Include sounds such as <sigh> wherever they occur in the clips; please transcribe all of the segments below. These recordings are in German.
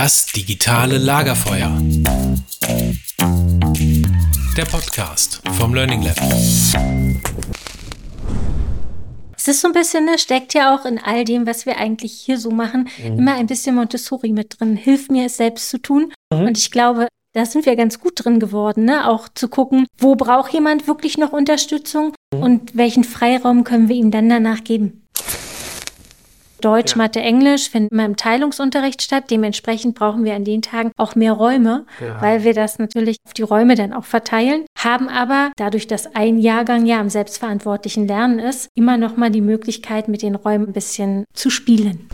Das digitale Lagerfeuer. Der Podcast vom Learning Lab. Es ist so ein bisschen, ne, steckt ja auch in all dem, was wir eigentlich hier so machen, mhm. immer ein bisschen Montessori mit drin. Hilf mir, es selbst zu tun. Mhm. Und ich glaube, da sind wir ganz gut drin geworden, ne? auch zu gucken, wo braucht jemand wirklich noch Unterstützung mhm. und welchen Freiraum können wir ihm dann danach geben. Deutsch, ja. Mathe, Englisch finden immer im Teilungsunterricht statt. Dementsprechend brauchen wir an den Tagen auch mehr Räume, ja. weil wir das natürlich auf die Räume dann auch verteilen. Haben aber dadurch, dass ein Jahrgang ja am selbstverantwortlichen Lernen ist, immer noch mal die Möglichkeit, mit den Räumen ein bisschen zu spielen.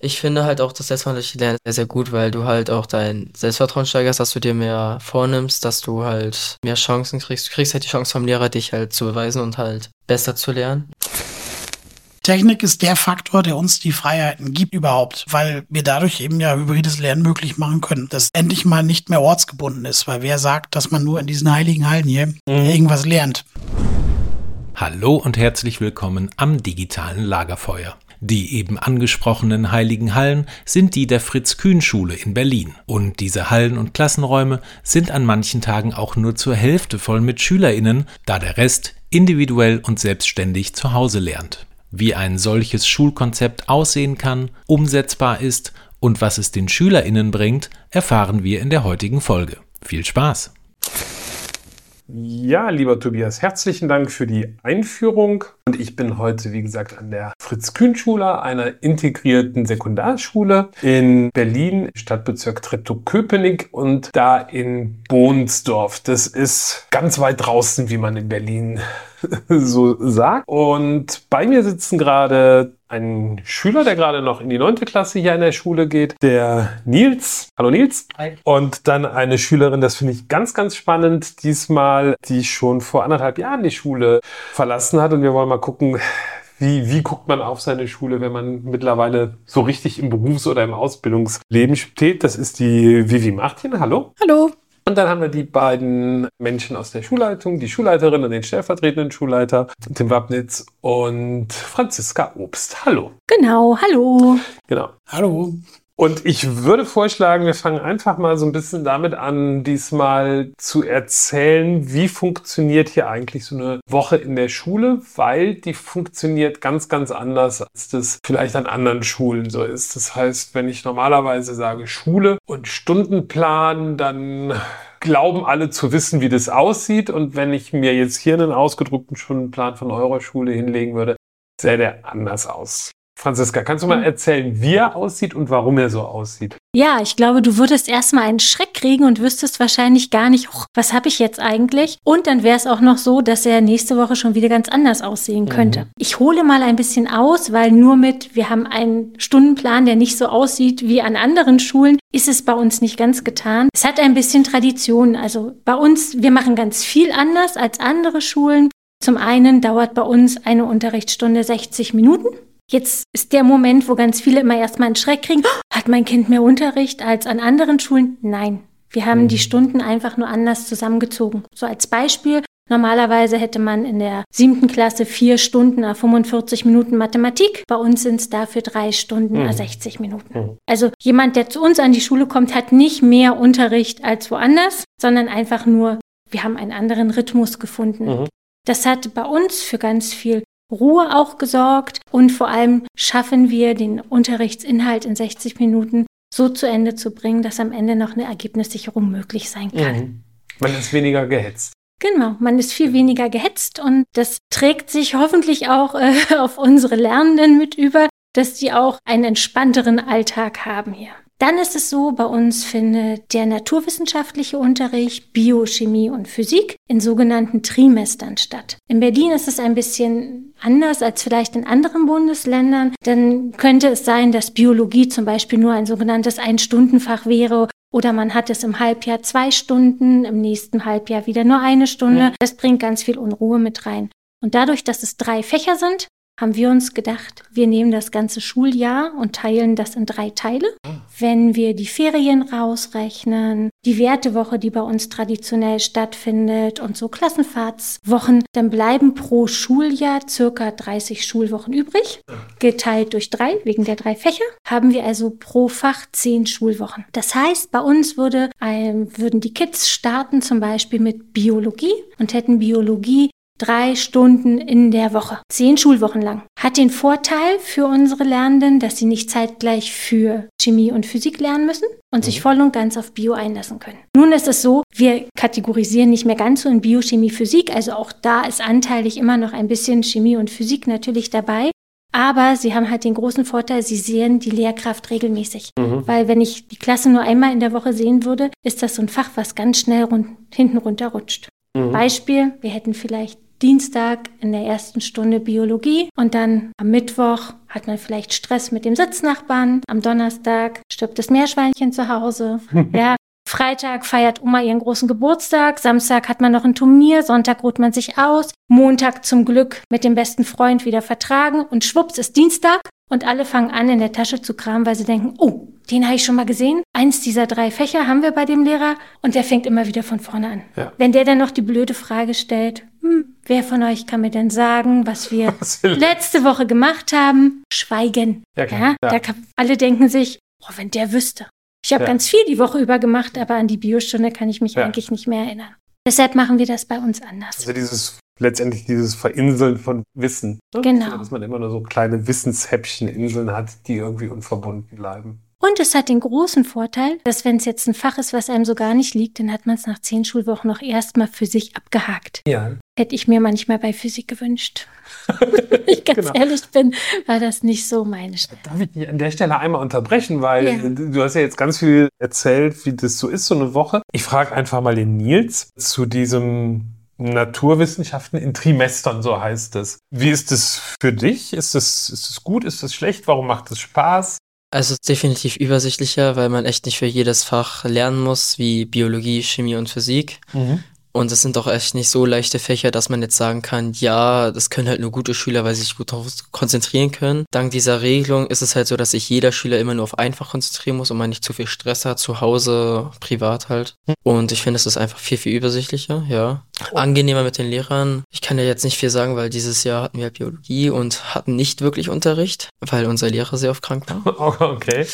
Ich finde halt auch das selbstverantwortliche Lernen sehr, sehr gut, weil du halt auch dein Selbstvertrauen steigerst, dass du dir mehr vornimmst, dass du halt mehr Chancen kriegst. Du kriegst halt die Chance vom Lehrer, dich halt zu beweisen und halt besser zu lernen. Technik ist der Faktor, der uns die Freiheiten gibt überhaupt, weil wir dadurch eben ja hybrides Lernen möglich machen können, das endlich mal nicht mehr ortsgebunden ist, weil wer sagt, dass man nur in diesen heiligen Hallen hier mhm. irgendwas lernt. Hallo und herzlich willkommen am digitalen Lagerfeuer. Die eben angesprochenen heiligen Hallen sind die der Fritz-Kühn-Schule in Berlin. Und diese Hallen und Klassenräume sind an manchen Tagen auch nur zur Hälfte voll mit SchülerInnen, da der Rest individuell und selbstständig zu Hause lernt wie ein solches Schulkonzept aussehen kann, umsetzbar ist und was es den Schülerinnen bringt, erfahren wir in der heutigen Folge. Viel Spaß! Ja, lieber Tobias, herzlichen Dank für die Einführung. Und ich bin heute, wie gesagt, an der Fritz-Kühn-Schule, einer integrierten Sekundarschule in Berlin, Stadtbezirk Treptow-Köpenick und da in Bohnsdorf. Das ist ganz weit draußen, wie man in Berlin <laughs> so sagt. Und bei mir sitzen gerade ein Schüler, der gerade noch in die neunte Klasse hier in der Schule geht, der Nils. Hallo Nils. Hi. Und dann eine Schülerin, das finde ich ganz, ganz spannend, diesmal, die schon vor anderthalb Jahren die Schule verlassen hat. Und wir wollen mal gucken, wie, wie guckt man auf seine Schule, wenn man mittlerweile so richtig im Berufs- oder im Ausbildungsleben steht? Das ist die Vivi Martin. Hallo. Hallo. Und dann haben wir die beiden Menschen aus der Schulleitung, die Schulleiterin und den stellvertretenden Schulleiter, Tim Wabnitz und Franziska Obst. Hallo. Genau, hallo. Genau. Hallo. Und ich würde vorschlagen, wir fangen einfach mal so ein bisschen damit an, diesmal zu erzählen, wie funktioniert hier eigentlich so eine Woche in der Schule, weil die funktioniert ganz, ganz anders, als das vielleicht an anderen Schulen so ist. Das heißt, wenn ich normalerweise sage Schule und Stundenplan, dann glauben alle zu wissen, wie das aussieht. Und wenn ich mir jetzt hier einen ausgedruckten Stundenplan von eurer Schule hinlegen würde, sähe der anders aus. Franziska, kannst du mal hm. erzählen, wie er aussieht und warum er so aussieht? Ja, ich glaube, du würdest erstmal einen Schreck kriegen und wüsstest wahrscheinlich gar nicht, oh, was habe ich jetzt eigentlich? Und dann wäre es auch noch so, dass er nächste Woche schon wieder ganz anders aussehen könnte. Mhm. Ich hole mal ein bisschen aus, weil nur mit, wir haben einen Stundenplan, der nicht so aussieht wie an anderen Schulen, ist es bei uns nicht ganz getan. Es hat ein bisschen Tradition. Also bei uns, wir machen ganz viel anders als andere Schulen. Zum einen dauert bei uns eine Unterrichtsstunde 60 Minuten. Jetzt ist der Moment, wo ganz viele immer erstmal einen Schreck kriegen. Oh, <gasps> hat mein Kind mehr Unterricht als an anderen Schulen? Nein. Wir haben die mhm. Stunden einfach nur anders zusammengezogen. So als Beispiel. Normalerweise hätte man in der siebten Klasse vier Stunden a 45 Minuten Mathematik. Bei uns sind es dafür drei Stunden mhm. 60 Minuten. Mhm. Also jemand, der zu uns an die Schule kommt, hat nicht mehr Unterricht als woanders, sondern einfach nur, wir haben einen anderen Rhythmus gefunden. Mhm. Das hat bei uns für ganz viel Ruhe auch gesorgt und vor allem schaffen wir den Unterrichtsinhalt in 60 Minuten so zu Ende zu bringen, dass am Ende noch eine Ergebnissicherung möglich sein kann. Mhm. Man ist weniger gehetzt. Genau, man ist viel weniger gehetzt und das trägt sich hoffentlich auch äh, <laughs> auf unsere Lernenden mit über, dass die auch einen entspannteren Alltag haben hier. Dann ist es so, bei uns findet der naturwissenschaftliche Unterricht, Biochemie und Physik in sogenannten Trimestern statt. In Berlin ist es ein bisschen anders als vielleicht in anderen Bundesländern. Dann könnte es sein, dass Biologie zum Beispiel nur ein sogenanntes Ein-Stunden-Fach wäre oder man hat es im Halbjahr zwei Stunden, im nächsten Halbjahr wieder nur eine Stunde. Das bringt ganz viel Unruhe mit rein. Und dadurch, dass es drei Fächer sind, haben wir uns gedacht, wir nehmen das ganze Schuljahr und teilen das in drei Teile. Wenn wir die Ferien rausrechnen, die Wertewoche, die bei uns traditionell stattfindet und so Klassenfahrtswochen, dann bleiben pro Schuljahr circa 30 Schulwochen übrig. Geteilt durch drei, wegen der drei Fächer, haben wir also pro Fach zehn Schulwochen. Das heißt, bei uns würde ein, würden die Kids starten zum Beispiel mit Biologie und hätten Biologie drei Stunden in der Woche, zehn Schulwochen lang. Hat den Vorteil für unsere Lernenden, dass sie nicht zeitgleich für Chemie und Physik lernen müssen und sich voll und ganz auf Bio einlassen können. Nun ist es so, wir kategorisieren nicht mehr ganz so in Biochemie, Physik, also auch da ist anteilig immer noch ein bisschen Chemie und Physik natürlich dabei. Aber sie haben halt den großen Vorteil, sie sehen die Lehrkraft regelmäßig. Weil wenn ich die Klasse nur einmal in der Woche sehen würde, ist das so ein Fach, was ganz schnell run hinten runterrutscht. Beispiel, wir hätten vielleicht Dienstag in der ersten Stunde Biologie und dann am Mittwoch hat man vielleicht Stress mit dem Sitznachbarn. Am Donnerstag stirbt das Meerschweinchen zu Hause. <laughs> ja. Freitag feiert Oma ihren großen Geburtstag, Samstag hat man noch ein Turnier, Sonntag ruht man sich aus, Montag zum Glück mit dem besten Freund wieder vertragen und schwupps ist Dienstag und alle fangen an in der Tasche zu kramen, weil sie denken, oh, den habe ich schon mal gesehen. Eins dieser drei Fächer haben wir bei dem Lehrer und der fängt immer wieder von vorne an. Ja. Wenn der dann noch die blöde Frage stellt, hm, wer von euch kann mir denn sagen, was wir <laughs> Was letzte Woche gemacht haben? Schweigen. Ja, klar. Ja. Da kann, alle denken sich, oh, wenn der wüsste. Ich habe Ja. ganz viel die Woche über gemacht, aber an die Biostunde kann ich mich Ja. eigentlich nicht mehr erinnern. Deshalb machen wir das bei uns anders. Also dieses letztendlich dieses Verinseln von Wissen. ne? Genau. Dass man immer nur so kleine Wissenshäppchen, Inseln hat, die irgendwie unverbunden bleiben. Und es hat den großen Vorteil, dass wenn es jetzt ein Fach ist, was einem so gar nicht liegt, dann hat man es nach zehn Schulwochen noch erstmal für sich abgehakt. Ja. Hätte ich mir manchmal bei Physik gewünscht. <laughs> Wenn ich ganz Genau. ehrlich bin, war das nicht so meine Stelle. Darf ich dich an der Stelle einmal unterbrechen, weil Ja. du hast ja jetzt ganz viel erzählt, wie das so ist, so eine Woche. Ich frage einfach mal den Nils zu diesem Naturwissenschaften in Trimestern, so heißt es. Wie ist es für dich? Ist es ist es gut? Ist es schlecht? Warum macht es Spaß? Also es ist definitiv übersichtlicher, weil man echt nicht für jedes Fach lernen muss, wie Biologie, Chemie und Physik. Und es sind auch echt nicht so leichte Fächer, dass man jetzt sagen kann, ja, das können halt nur gute Schüler, weil sie sich gut darauf konzentrieren können. Dank dieser Regelung ist es halt so, dass sich jeder Schüler immer nur auf einfach konzentrieren muss und man nicht zu viel Stress hat, zu Hause, privat halt. Und ich finde, es ist einfach viel, viel übersichtlicher, ja. Angenehmer mit den Lehrern. Ich kann ja jetzt nicht viel sagen, weil dieses Jahr hatten wir halt Biologie und hatten nicht wirklich Unterricht, weil unser Lehrer sehr oft krank war. Oh, <laughs> Okay.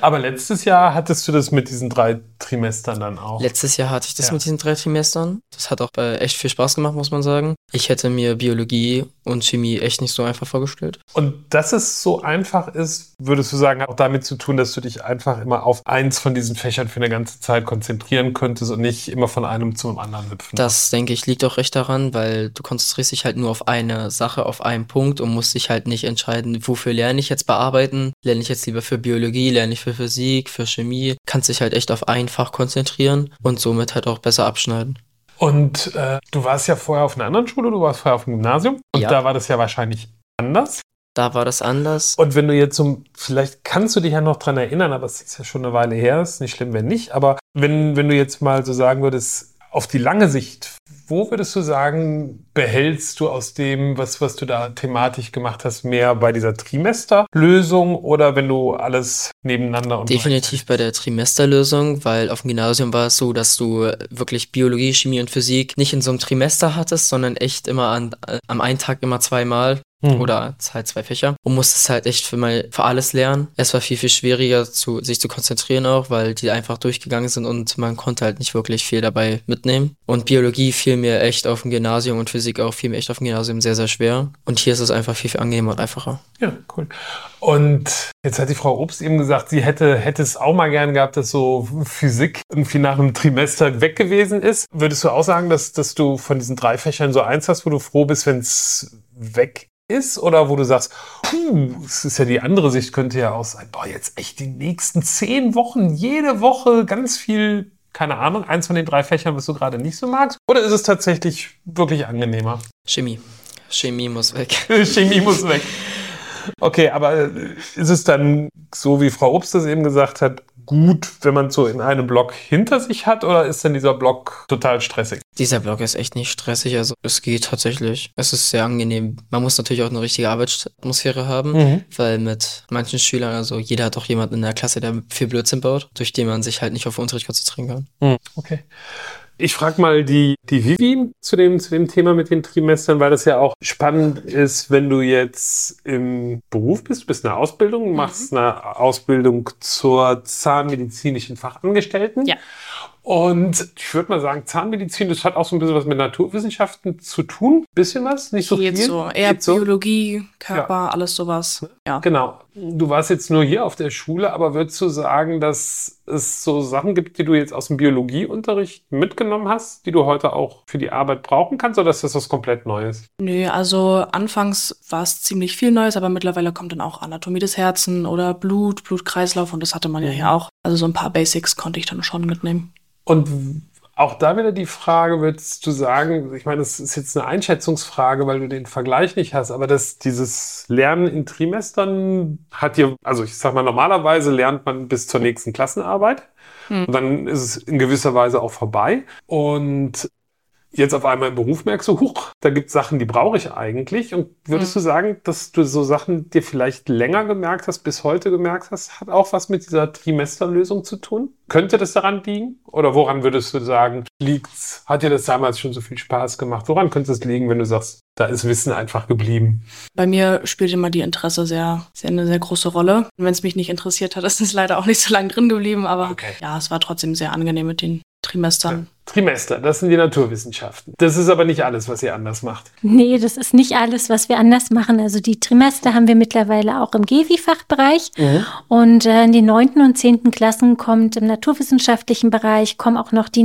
Aber letztes Jahr hattest du das mit diesen drei Trimestern dann auch. Letztes Jahr hatte ich das Ja. mit diesen drei Trimestern. Das hat auch echt viel Spaß gemacht, muss man sagen. Ich hätte mir Biologie und Chemie echt nicht so einfach vorgestellt. Und dass es so einfach ist, würdest du sagen, hat auch damit zu tun, dass du dich einfach immer auf eins von diesen Fächern für eine ganze Zeit konzentrieren könntest und nicht immer von einem zum anderen hüpfen. Das, denke ich, liegt auch recht daran, weil du konzentrierst dich halt nur auf eine Sache, auf einen Punkt und musst dich halt nicht entscheiden, wofür lerne ich jetzt bearbeiten. Lerne ich jetzt lieber für Biologie, lerne ich für Physik, für Chemie. Kannst dich halt echt auf ein Fach konzentrieren und somit halt auch besser abschneiden. Und äh, du warst ja vorher auf einer anderen Schule, du warst vorher auf dem Gymnasium und Ja. da war das ja wahrscheinlich anders. Da war das anders. Und wenn du jetzt so, vielleicht kannst du dich ja noch dran erinnern, aber es ist ja schon eine Weile her, ist nicht schlimm, wenn nicht, aber wenn, wenn du jetzt mal so sagen würdest, auf die lange Sicht, wo würdest du sagen, behältst du aus dem, was, was du da thematisch gemacht hast, mehr bei dieser Trimesterlösung oder wenn du alles nebeneinander und Definitiv bei der Trimesterlösung, weil auf dem Gymnasium war es so, dass du wirklich Biologie, Chemie und Physik nicht in so einem Trimester hattest, sondern echt immer an, am einen Tag immer zweimal Mhm. oder halt zwei Fächer und musstest halt echt für, mal, für alles lernen. Es war viel, viel schwieriger, zu, sich zu konzentrieren auch, weil die einfach durchgegangen sind und man konnte halt nicht wirklich viel dabei mitnehmen. Und Biologie fiel mir echt auf dem Gymnasium und Physik auch fiel mir echt auf dem Gymnasium sehr, sehr schwer. Und hier ist es einfach viel, viel angenehmer und einfacher. Ja, cool. Und jetzt hat die Frau Obst eben gesagt, sie hätte, hätte es auch mal gern gehabt, dass so Physik irgendwie nach einem Trimester weg gewesen ist. Würdest du auch sagen, dass, dass du von diesen drei Fächern so eins hast, wo du froh bist, wenn es weg ist? Oder wo du sagst, puh, es ist ja die andere Sicht, könnte ja auch sein, boah, jetzt echt die nächsten zehn Wochen, jede Woche ganz viel, keine Ahnung, eins von den drei Fächern, was du gerade nicht so magst? Oder ist es tatsächlich wirklich angenehmer? Chemie. Chemie muss weg. <laughs> Chemie muss weg. Okay, aber äh, ist es dann so, wie Frau Obst das eben gesagt hat, gut, wenn man so in einem Block hinter sich hat oder ist denn dieser Block total stressig? Dieser Block ist echt nicht stressig, also es geht tatsächlich. Es ist sehr angenehm. Man muss natürlich auch eine richtige Arbeitsatmosphäre haben, Mhm. weil mit manchen Schülern, also jeder hat auch jemanden in der Klasse, der viel Blödsinn baut, durch den man sich halt nicht auf Unterricht konzentrieren kann. Okay. Ich frage mal die, die Vivi zu dem, zu dem Thema mit den Trimestern, weil das ja auch spannend ist, wenn du jetzt im Beruf bist, du bist in der Ausbildung, machst eine Ausbildung zur zahnmedizinischen Fachangestellten. Ja. Und ich würde mal sagen, Zahnmedizin, das hat auch so ein bisschen was mit Naturwissenschaften zu tun. Bisschen was, nicht so Geht viel. so. Eher Geht so. Biologie, Körper, alles sowas. Ja. Genau. Du warst jetzt nur hier auf der Schule, aber würdest du sagen, dass es so Sachen gibt, die du jetzt aus dem Biologieunterricht mitgenommen hast, die du heute auch für die Arbeit brauchen kannst, oder ist das was komplett Neues? Nö, also anfangs war es ziemlich viel Neues, aber mittlerweile kommt dann auch Anatomie des Herzens oder Blut, Blutkreislauf und das hatte man ja hier auch. Also so ein paar Basics konnte ich dann schon mitnehmen. Und auch da wieder die Frage, würdest du sagen, ich meine, das ist jetzt eine Einschätzungsfrage, weil du den Vergleich nicht hast, aber dass dieses Lernen in Trimestern hat dir, also ich sag mal, normalerweise lernt man bis zur nächsten Klassenarbeit Hm. und dann ist es in gewisser Weise auch vorbei. Und jetzt auf einmal im Beruf merkst du, huch, da gibt es Sachen, die brauche ich eigentlich. Und würdest Hm. du sagen, dass du so Sachen dir vielleicht länger gemerkt hast, bis heute gemerkt hast, hat auch was mit dieser Trimesterlösung zu tun? Könnte das daran liegen? Oder woran würdest du sagen, liegt's? Hat dir das damals schon so viel Spaß gemacht? Woran könnte es liegen, wenn du sagst, da ist Wissen einfach geblieben? Bei mir spielt immer die Interesse sehr, sehr eine sehr große Rolle. Und wenn es mich nicht interessiert hat, <laughs> ist es leider auch nicht so lange drin geblieben, aber Okay. ja, es war trotzdem sehr angenehm mit den Trimestern. Trimester, das sind die Naturwissenschaften. Das ist aber nicht alles, was ihr anders macht. Nee, das ist nicht alles, was wir anders machen. Also die Trimester haben wir mittlerweile auch im GEWI-Fachbereich. Und äh, in den neunten und zehnten Klassen kommt im naturwissenschaftlichen Bereich, kommen auch noch die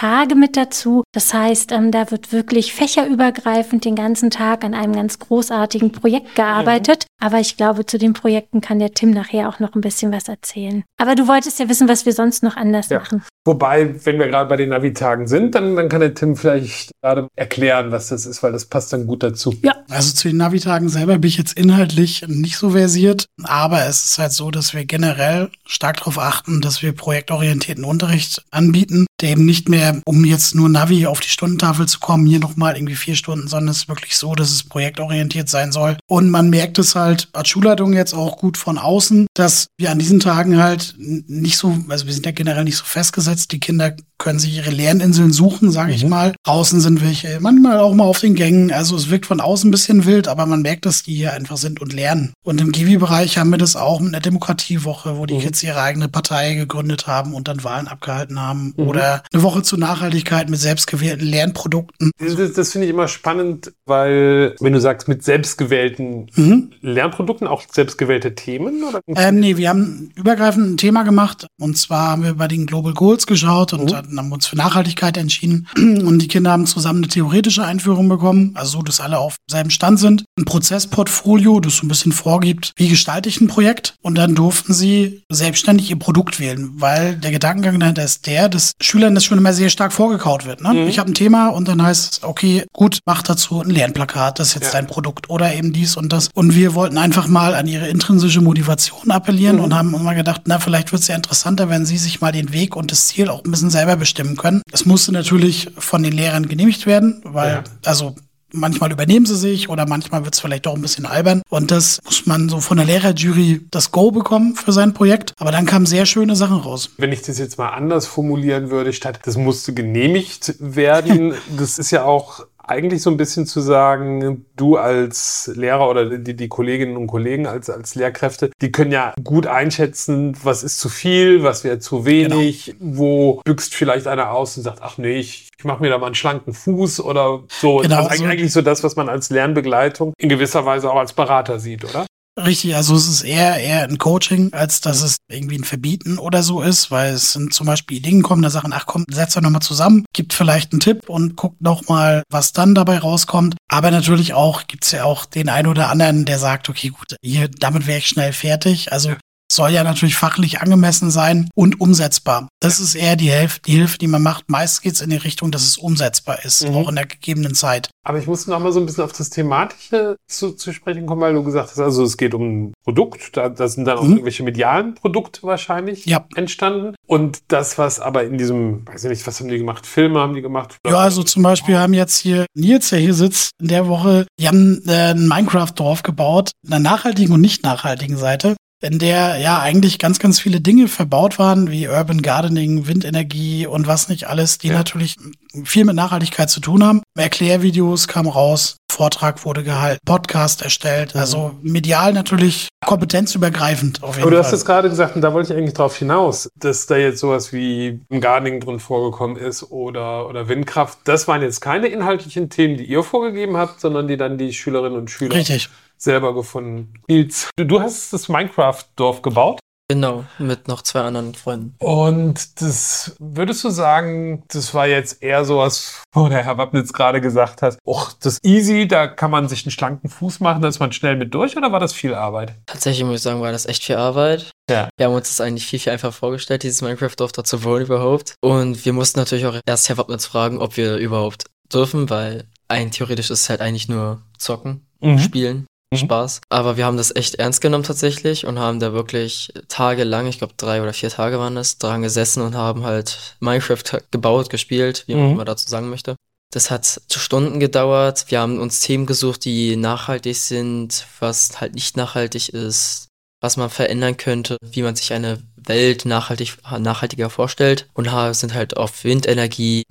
Navi-Tage mit dazu. Das heißt, ähm, da wird wirklich fächerübergreifend den ganzen Tag an einem ganz großartigen Projekt gearbeitet. Aber ich glaube, zu den Projekten kann der Tim nachher auch noch ein bisschen was erzählen. Aber du wolltest ja wissen, was wir sonst noch anders Ja. machen. Wobei, wenn wir gerade bei den Navi-Tagen sind, dann, dann kann der Tim vielleicht gerade erklären, was das ist, weil das passt dann gut dazu. Also zu den Navi-Tagen selber bin ich jetzt inhaltlich nicht so versiert, aber es ist halt so, dass wir generell stark darauf achten, dass wir projektorientierten Unterricht anbieten, der eben nicht mehr, um jetzt nur Navi auf die Stundentafel zu kommen, hier nochmal irgendwie vier Stunden, sondern es ist wirklich so, dass es projektorientiert sein soll. Und man merkt es halt als Schulleitung jetzt auch gut von außen, dass wir an diesen Tagen halt nicht so, also wir sind ja generell nicht so festgesetzt, die Kinder können sich ihre Lerninseln suchen, sage ich mal. Draußen sind welche, manchmal auch mal auf den Gängen. Also es wirkt von außen ein bisschen wild, aber man merkt, dass die hier einfach sind und lernen. Und im Givi-Bereich haben wir das auch mit einer Demokratiewoche, wo die Kids ihre eigene Partei gegründet haben und dann Wahlen abgehalten haben. Oder eine Woche zur Nachhaltigkeit mit selbstgewählten Lernprodukten. Das, das finde ich immer spannend, weil, wenn du sagst, mit selbstgewählten Mhm. Lernprodukten auch selbstgewählte Themen? Oder? Ähm, nee, wir haben übergreifend ein Thema gemacht. Und zwar haben wir bei den Global Goals geschaut und dann haben uns für Nachhaltigkeit entschieden. <clears throat> Und die Kinder haben zusammen eine theoretische Einführung bekommen, also so, dass alle auf selben Stand sind. Ein Prozessportfolio, das so ein bisschen vorgibt, wie gestalte ich ein Projekt. Und dann durften sie selbstständig ihr Produkt wählen, weil der Gedankengang dahinter ist der, dass Schülern das schon immer sehr stark vorgekaut wird. Ne? Ich habe ein Thema und dann heißt es, okay, gut, mach dazu ein Lernplakat, das ist jetzt Ja. dein Produkt oder eben dies und das. Und wir wollten einfach mal an ihre intrinsische Motivation appellieren und haben immer gedacht, na, vielleicht wird es ja interessanter, wenn sie sich mal den Weg und das Ziel auch ein bisschen selber bestimmen können. Es musste natürlich von den Lehrern genehmigt werden, weil, Ja. also manchmal übernehmen sie sich oder manchmal wird es vielleicht auch ein bisschen albern. Und das muss man so von der Lehrerjury das Go bekommen für sein Projekt. Aber dann kamen sehr schöne Sachen raus. Wenn ich das jetzt mal anders formulieren würde, statt das musste genehmigt werden, <laughs> das ist ja auch eigentlich so ein bisschen zu sagen, du als Lehrer oder die, die Kolleginnen und Kollegen als, als Lehrkräfte, die können ja gut einschätzen, was ist zu viel, was wäre zu wenig, wo büchst vielleicht einer aus und sagt, ach nee, ich, ich mache mir da mal einen schlanken Fuß oder so. Genau, also so- eigentlich so das, was man als Lernbegleitung in gewisser Weise auch als Berater sieht, oder? Richtig, also es ist eher, eher ein Coaching, als dass es irgendwie ein Verbieten oder so ist, weil es sind zum Beispiel Ideen kommen, da sagen, ach komm, setzt euch nochmal zusammen, gibt vielleicht einen Tipp und guckt nochmal, was dann dabei rauskommt. Aber natürlich auch, gibt's ja auch den einen oder anderen, der sagt, okay, gut, hier, damit wäre ich schnell fertig. Also soll ja natürlich fachlich angemessen sein und umsetzbar. Das ist eher die Hilfe, die Hilfe, die man macht. Meist geht es in die Richtung, dass es umsetzbar ist, Mhm. auch in der gegebenen Zeit. Aber ich muss noch mal so ein bisschen auf das Thematische zu, zu sprechen kommen, weil du gesagt hast, also es geht um ein Produkt, da, da sind dann auch Mhm. irgendwelche medialen Produkte wahrscheinlich Ja. entstanden. Und das, was aber in diesem, weiß ich nicht, was haben die gemacht? Filme haben die gemacht? Ja, also zum Beispiel haben jetzt hier Nils, der hier sitzt, in der Woche, die haben äh, ein Minecraft-Dorf gebaut, einer nachhaltigen und nicht nachhaltigen Seite, in der ja eigentlich ganz, ganz viele Dinge verbaut waren, wie Urban Gardening, Windenergie und was nicht alles, die Ja. natürlich viel mit Nachhaltigkeit zu tun haben. Erklärvideos kamen raus, Vortrag wurde gehalten, Podcast erstellt, also medial natürlich kompetenzübergreifend auf jeden Aber du hast Fall. es gerade gesagt, und da wollte ich eigentlich drauf hinaus, dass da jetzt sowas wie ein Gardening drin vorgekommen ist oder, oder Windkraft. Das waren jetzt keine inhaltlichen Themen, die ihr vorgegeben habt, sondern die dann die Schülerinnen und Schüler Richtig. Selber gefunden. Nils, du, hast das Minecraft-Dorf gebaut. Genau, mit noch zwei anderen Freunden. Und das würdest du sagen, das war jetzt eher sowas, wo der Herr Wappnitz gerade gesagt hat, och, das easy, da kann man sich einen schlanken Fuß machen, da ist man schnell mit durch oder war das viel Arbeit? Tatsächlich muss ich sagen, war das echt viel Arbeit. Ja. Wir haben uns das eigentlich viel, viel einfacher vorgestellt, dieses Minecraft-Dorf da zu wohnen überhaupt. Und wir mussten natürlich auch erst Herr Wappnitz fragen, ob wir überhaupt dürfen, weil ein theoretisch ist es halt eigentlich nur zocken, spielen. Mhm. Spaß. Aber wir haben das echt ernst genommen tatsächlich und haben da wirklich tagelang, ich glaube drei oder vier Tage waren es, dran gesessen und haben halt Minecraft gebaut, gespielt, wie man Mhm. immer dazu sagen möchte. Das hat zu Stunden gedauert. Wir haben uns Themen gesucht, die nachhaltig sind, was halt nicht nachhaltig ist, was man verändern könnte, wie man sich eine Welt nachhaltig, nachhaltiger vorstellt und sind halt auf Windenergie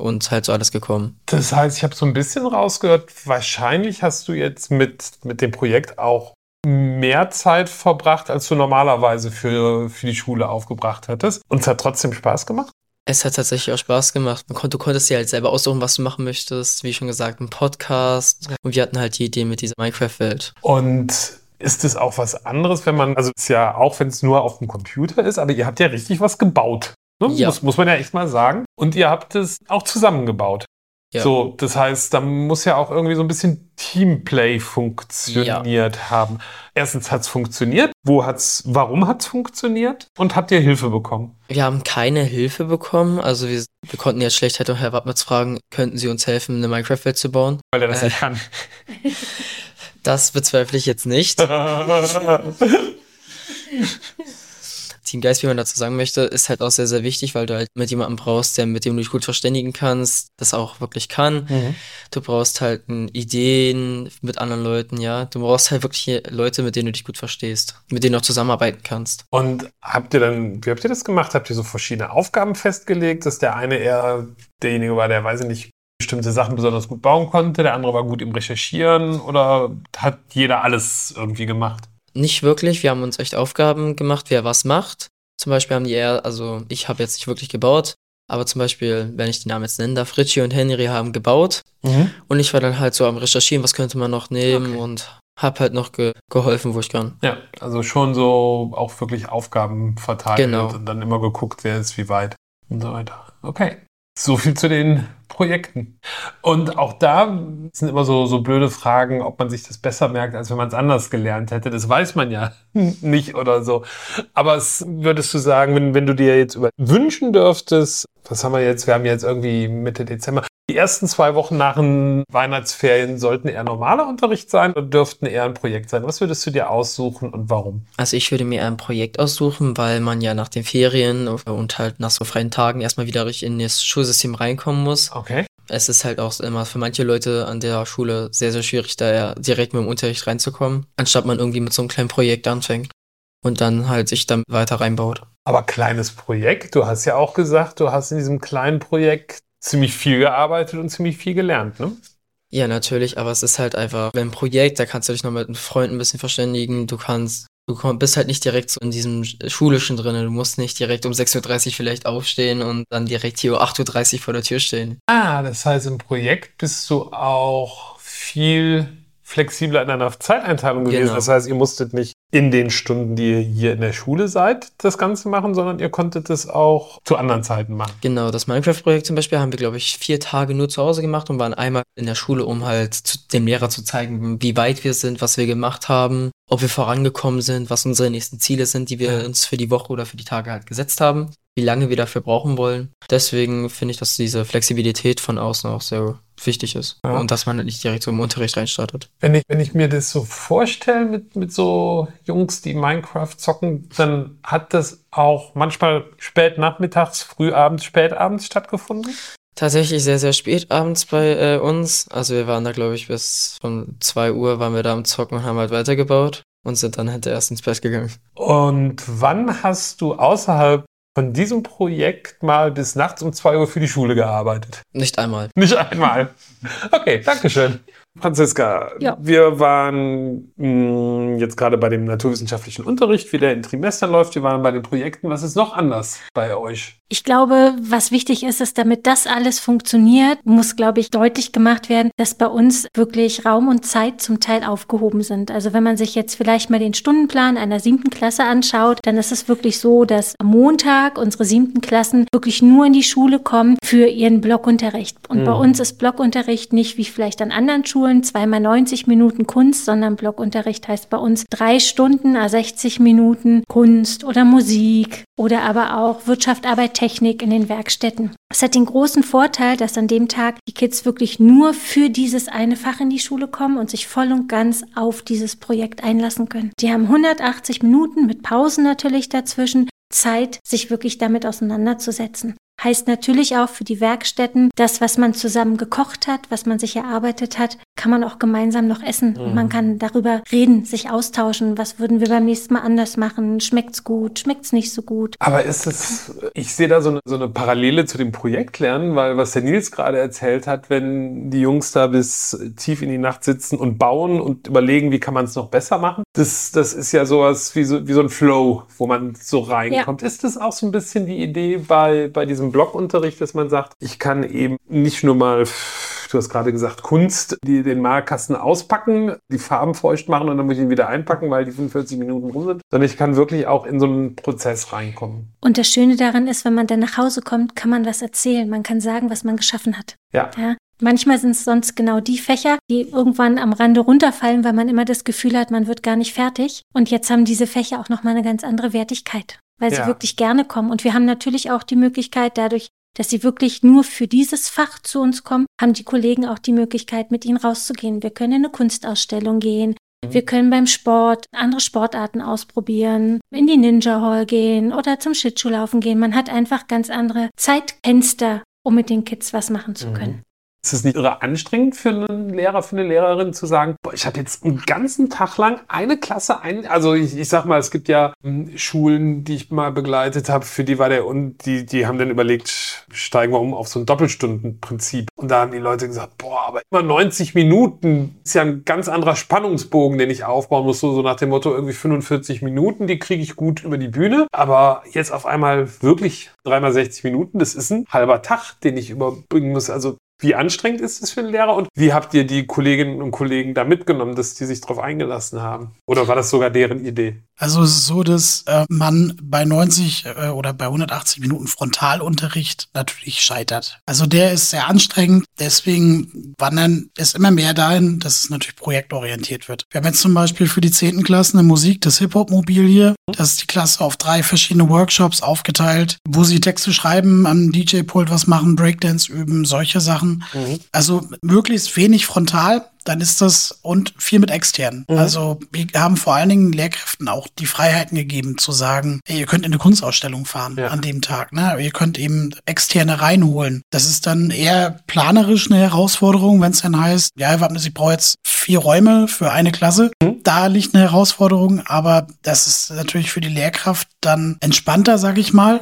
und halt so alles gekommen. Das heißt, ich habe so ein bisschen rausgehört, wahrscheinlich hast du jetzt mit, mit dem Projekt auch mehr Zeit verbracht, als du normalerweise für, für die Schule aufgebracht hättest. Und es hat trotzdem Spaß gemacht. Es hat tatsächlich auch Spaß gemacht. Man kon du konntest dir halt selber aussuchen, was du machen möchtest. Wie schon gesagt, ein Podcast. Und wir hatten halt die Idee mit dieser Minecraft-Welt. Und ist es auch was anderes, wenn man, also es ist ja auch, wenn es nur auf dem Computer ist, aber ihr habt ja richtig was gebaut. Ne? Ja. Muss, muss man ja echt mal sagen. Und ihr habt es auch zusammengebaut. Ja. So, das heißt, da muss ja auch irgendwie so ein bisschen Teamplay funktioniert haben. Erstens hat es funktioniert. Wo hat's, warum hat es funktioniert? Und habt ihr Hilfe bekommen? Wir haben keine Hilfe bekommen. Also wir, wir konnten jetzt schlecht hätte Herr Wappnitz fragen, könnten Sie uns helfen, eine Minecraft-Welt zu bauen? Weil er das Äh. nicht kann. Das bezweifle ich jetzt nicht. <laughs> Teamgeist, wie man dazu sagen möchte, ist halt auch sehr, sehr wichtig, weil du halt mit jemandem brauchst, der mit dem du dich gut verständigen kannst, das auch wirklich kann. Mhm. Du brauchst halt Ideen mit anderen Leuten, ja. Du brauchst halt wirklich Leute, mit denen du dich gut verstehst, mit denen du auch zusammenarbeiten kannst. Und habt ihr dann, wie habt ihr das gemacht? Habt ihr so verschiedene Aufgaben festgelegt, dass der eine eher derjenige war, der, weiß ich nicht, bestimmte Sachen besonders gut bauen konnte, der andere war gut im Recherchieren oder hat jeder alles irgendwie gemacht? Nicht wirklich, wir haben uns echt Aufgaben gemacht, wer was macht. Zum Beispiel haben die eher, also ich habe jetzt nicht wirklich gebaut, aber zum Beispiel, wenn ich die Namen jetzt nennen darf, Richie und Henry haben gebaut und ich war dann halt so am Recherchieren, was könnte man noch nehmen Okay. und hab halt noch ge geholfen, wo ich kann. Ja, also schon so auch wirklich Aufgaben verteilt Genau. und dann immer geguckt, wer ist wie weit und so weiter. Okay. So viel zu den Projekten. Und auch da sind immer so, so blöde Fragen, ob man sich das besser merkt, als wenn man es anders gelernt hätte. Das weiß man ja <laughs> nicht oder so. Aber es würdest du sagen, wenn, wenn du dir jetzt über wünschen dürftest, was haben wir jetzt? Wir haben jetzt irgendwie Mitte Dezember. Die ersten zwei Wochen nach den Weihnachtsferien sollten eher normaler Unterricht sein oder dürften eher ein Projekt sein. Was würdest du dir aussuchen und warum? Also ich würde mir ein Projekt aussuchen, weil man ja nach den Ferien und halt nach so freien Tagen erstmal wieder richtig in das Schulsystem reinkommen muss. Okay. Es ist halt auch immer für manche Leute an der Schule sehr, sehr schwierig, da ja direkt mit dem Unterricht reinzukommen, anstatt man irgendwie mit so einem kleinen Projekt anfängt und dann halt sich dann weiter reinbaut. Aber kleines Projekt, du hast ja auch gesagt, du hast in diesem kleinen Projekt ziemlich viel gearbeitet und ziemlich viel gelernt, ne? Ja, natürlich, aber es ist halt einfach ein Projekt, da kannst du dich noch mit einem Freund ein bisschen verständigen, du kannst, du bist halt nicht direkt so in diesem Schulischen drin, du musst nicht direkt um 6.30 Uhr vielleicht aufstehen und dann direkt hier um 8.30 Uhr vor der Tür stehen. Ah, das heißt, im Projekt bist du auch viel flexibler in deiner Zeiteinteilung gewesen. Genau. Das heißt, ihr musstet nicht in den Stunden, die ihr hier in der Schule seid, das Ganze machen, sondern ihr konntet es auch zu anderen Zeiten machen. Genau, das Minecraft-Projekt zum Beispiel haben wir, glaube ich, vier Tage nur zu Hause gemacht und waren einmal in der Schule, um halt dem Lehrer zu zeigen, wie weit wir sind, was wir gemacht haben. ob wir vorangekommen sind, was unsere nächsten Ziele sind, die wir uns für die Woche oder für die Tage halt gesetzt haben, wie lange wir dafür brauchen wollen. Deswegen finde ich, dass diese Flexibilität von außen auch sehr wichtig ist Ja. und dass man nicht direkt so im Unterricht reinstartet. Wenn ich, wenn ich mir das so vorstelle mit, mit so Jungs, die Minecraft zocken, dann hat das auch manchmal spät nachmittags, früh abends, spät abends stattgefunden. Tatsächlich sehr, sehr spät abends bei äh, uns. Also wir waren da, glaube ich, bis von 2 Uhr waren wir da am Zocken und haben halt weitergebaut und sind dann halt erst ins Bett gegangen. Und wann hast du außerhalb von diesem Projekt mal bis nachts um 2 Uhr für die Schule gearbeitet? Nicht einmal. Nicht einmal. Okay, Dankeschön. Franziska, Ja. wir waren mh, jetzt gerade bei dem naturwissenschaftlichen Unterricht, wie der in Trimestern läuft. Wir waren bei den Projekten. Was ist noch anders bei euch? Ich glaube, was wichtig ist, ist, damit das alles funktioniert, muss, glaube ich, deutlich gemacht werden, dass bei uns wirklich Raum und Zeit zum Teil aufgehoben sind. Also wenn man sich jetzt vielleicht mal den Stundenplan einer siebten Klasse anschaut, dann ist es wirklich so, dass am Montag unsere siebten Klassen wirklich nur in die Schule kommen für ihren Blockunterricht. Und bei uns ist Blockunterricht nicht wie vielleicht an anderen Schulen zweimal 90 Minuten Kunst, sondern Blockunterricht heißt bei uns drei Stunden, a 60 Minuten Kunst oder Musik oder aber auch Wirtschaft, Arbeit, Technik in den Werkstätten. Es hat den großen Vorteil, dass an dem Tag die Kids wirklich nur für dieses eine Fach in die Schule kommen und sich voll und ganz auf dieses Projekt einlassen können. Die haben 180 Minuten mit Pausen natürlich dazwischen Zeit, sich wirklich damit auseinanderzusetzen. Heißt natürlich auch für die Werkstätten, das, was man zusammen gekocht hat, was man sich erarbeitet hat, kann man auch gemeinsam noch essen. Und man kann darüber reden, sich austauschen. Was würden wir beim nächsten Mal anders machen? Schmeckt's gut? Schmeckt's nicht so gut? Aber ist es, ich sehe da so eine, so eine Parallele zu dem Projektlernen, weil was der Nils gerade erzählt hat, wenn die Jungs da bis tief in die Nacht sitzen und bauen und überlegen, wie kann man es noch besser machen, das, das ist ja sowas wie so, wie so ein Flow, wo man so reinkommt. Ist das auch so ein bisschen die Idee bei, bei diesem Blockunterricht, dass man sagt, ich kann eben nicht nur mal, du hast gerade gesagt, Kunst, die den Malkasten auspacken, die Farben feucht machen und dann muss ich ihn wieder einpacken, weil die 45 Minuten rum sind, sondern ich kann wirklich auch in so einen Prozess reinkommen. Und das Schöne daran ist, wenn man dann nach Hause kommt, kann man was erzählen. Man kann sagen, was man geschaffen hat. Ja. Ja. Manchmal sind es sonst genau die Fächer, die irgendwann am Rande runterfallen, weil man immer das Gefühl hat, man wird gar nicht fertig. Und jetzt haben diese Fächer auch nochmal eine ganz andere Wertigkeit, weil sie Ja. wirklich gerne kommen. Und wir haben natürlich auch die Möglichkeit, dadurch, dass sie wirklich nur für dieses Fach zu uns kommen, haben die Kollegen auch die Möglichkeit, mit ihnen rauszugehen. Wir können in eine Kunstausstellung gehen. Wir können beim Sport andere Sportarten ausprobieren, in die Ninja Hall gehen oder zum Schlittschuhlaufen gehen. Man hat einfach ganz andere Zeitfenster, um mit den Kids was machen zu können. Ist es nicht irre anstrengend für einen Lehrer, für eine Lehrerin zu sagen, boah, ich habe jetzt einen ganzen Tag lang eine Klasse ein, also ich, ich sag mal, es gibt ja hm, Schulen, die ich mal begleitet habe, für die war der und die, die haben dann überlegt, steigen wir um auf so ein Doppelstundenprinzip. Und da haben die Leute gesagt, boah, aber immer 90 Minuten ist ja ein ganz anderer Spannungsbogen, den ich aufbauen muss, so, so nach dem Motto irgendwie 45 Minuten, die kriege ich gut über die Bühne. Aber jetzt auf einmal wirklich dreimal 60 Minuten, das ist ein halber Tag, den ich überbringen muss. Also wie anstrengend ist es für einen Lehrer und wie habt ihr die Kolleginnen und Kollegen da mitgenommen, dass die sich darauf eingelassen haben? Oder war das sogar deren Idee? Also es ist so, dass äh, man bei 90 äh, oder bei 180 Minuten Frontalunterricht natürlich scheitert. Also der ist sehr anstrengend, deswegen wandern es immer mehr dahin, dass es natürlich projektorientiert wird. Wir haben jetzt zum Beispiel für die 10. Klassen eine Musik, das Hip-Hop-Mobil hier. Das ist die Klasse auf drei verschiedene Workshops aufgeteilt, wo sie Texte schreiben, am DJ-Pult was machen, Breakdance üben, solche Sachen. Also möglichst wenig frontal, dann ist das und viel mit externen. Also wir haben vor allen Dingen Lehrkräften auch die Freiheiten gegeben zu sagen, ey, ihr könnt in eine Kunstausstellung fahren Ja. an dem Tag, ne? Ihr könnt eben externe reinholen. Das ist dann eher planerisch eine Herausforderung, wenn es dann heißt, ja, ich brauche jetzt vier Räume für eine Klasse. Da liegt eine Herausforderung, aber das ist natürlich für die Lehrkraft dann entspannter, sag ich mal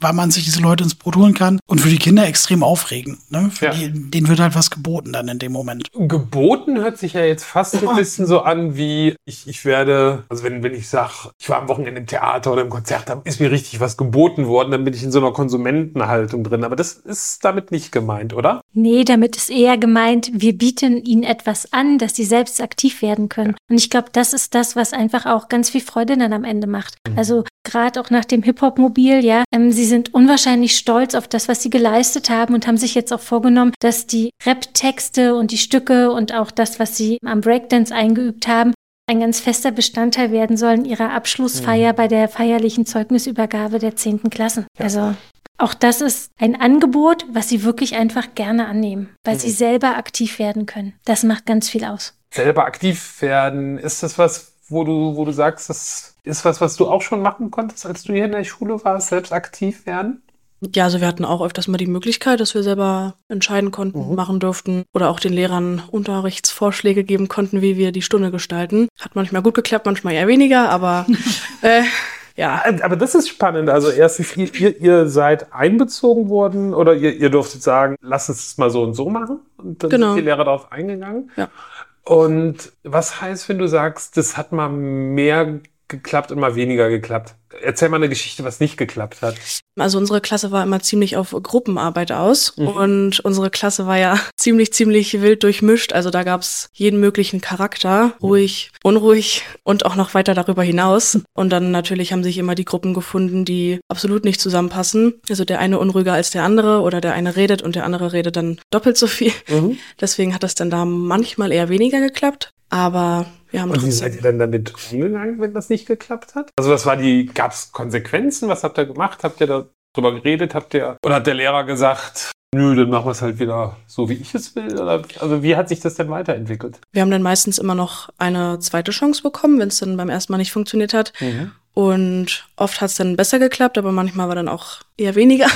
weil man sich diese Leute ins Boot holen kann und für die Kinder extrem aufregend. Ne? Für Ja. die, denen wird halt was geboten dann in dem Moment. Geboten hört sich ja jetzt fast so ein bisschen so an, wie ich, ich werde, also wenn, wenn ich sage, ich war am Wochenende im Theater oder im Konzert, dann ist mir richtig was geboten worden, dann bin ich in so einer Konsumentenhaltung drin. Aber das ist damit nicht gemeint, oder? Nee, damit ist eher gemeint, wir bieten ihnen etwas an, dass sie selbst aktiv werden können. Und ich glaube, das ist das, was einfach auch ganz viel Freude dann am Ende macht. Also gerade auch nach dem Hip-Hop-Mobil, ja, ähm, sie sind unwahrscheinlich stolz auf das, was sie geleistet haben und haben sich jetzt auch vorgenommen, dass die Rap-Texte und die Stücke und auch das, was sie am Breakdance eingeübt haben, ein ganz fester Bestandteil werden sollen ihrer Abschlussfeier bei der feierlichen Zeugnisübergabe der 10. Klassen. Also auch das ist ein Angebot, was sie wirklich einfach gerne annehmen, weil sie selber aktiv werden können. Das macht ganz viel aus. Selber aktiv werden, ist das was, wo du, wo du sagst, das ist was, was du auch schon machen konntest, als du hier in der Schule warst, selbst aktiv werden? Ja, also wir hatten auch öfters mal die Möglichkeit, dass wir selber entscheiden konnten, machen durften oder auch den Lehrern Unterrichtsvorschläge geben konnten, wie wir die Stunde gestalten. Hat manchmal gut geklappt, manchmal eher weniger, aber <laughs> äh, ja. Aber das ist spannend. Also erstens, ihr, ihr, ihr seid einbezogen worden oder ihr, ihr durftet sagen, lass uns es mal so und so machen. Und dann Genau. sind die Lehrer darauf eingegangen. Ja. Und was heißt, wenn du sagst, das hat mal mehr geklappt und mal weniger geklappt? Erzähl mal eine Geschichte, was nicht geklappt hat. Also unsere Klasse war immer ziemlich auf Gruppenarbeit aus und unsere Klasse war ja <laughs> ziemlich, ziemlich wild durchmischt. Also da gab's jeden möglichen Charakter, ruhig, unruhig und auch noch weiter darüber hinaus. Und dann natürlich haben sich immer die Gruppen gefunden, die absolut nicht zusammenpassen. Also der eine unruhiger als der andere oder der eine redet und der andere redet dann doppelt so viel. Deswegen hat das dann da manchmal eher weniger geklappt. Aber wir haben Und wie seid ihr dann damit umgegangen, wenn das nicht geklappt hat? Also was war die, gab es Konsequenzen? Was habt ihr gemacht? Habt ihr darüber geredet? Habt ihr, oder hat der Lehrer gesagt, nö, dann machen wir es halt wieder so, wie ich es will? Oder, also wie hat sich das denn weiterentwickelt? Wir haben dann meistens immer noch eine zweite Chance bekommen, wenn es dann beim ersten Mal nicht funktioniert hat. Und oft hat es dann besser geklappt, aber manchmal war dann auch eher weniger.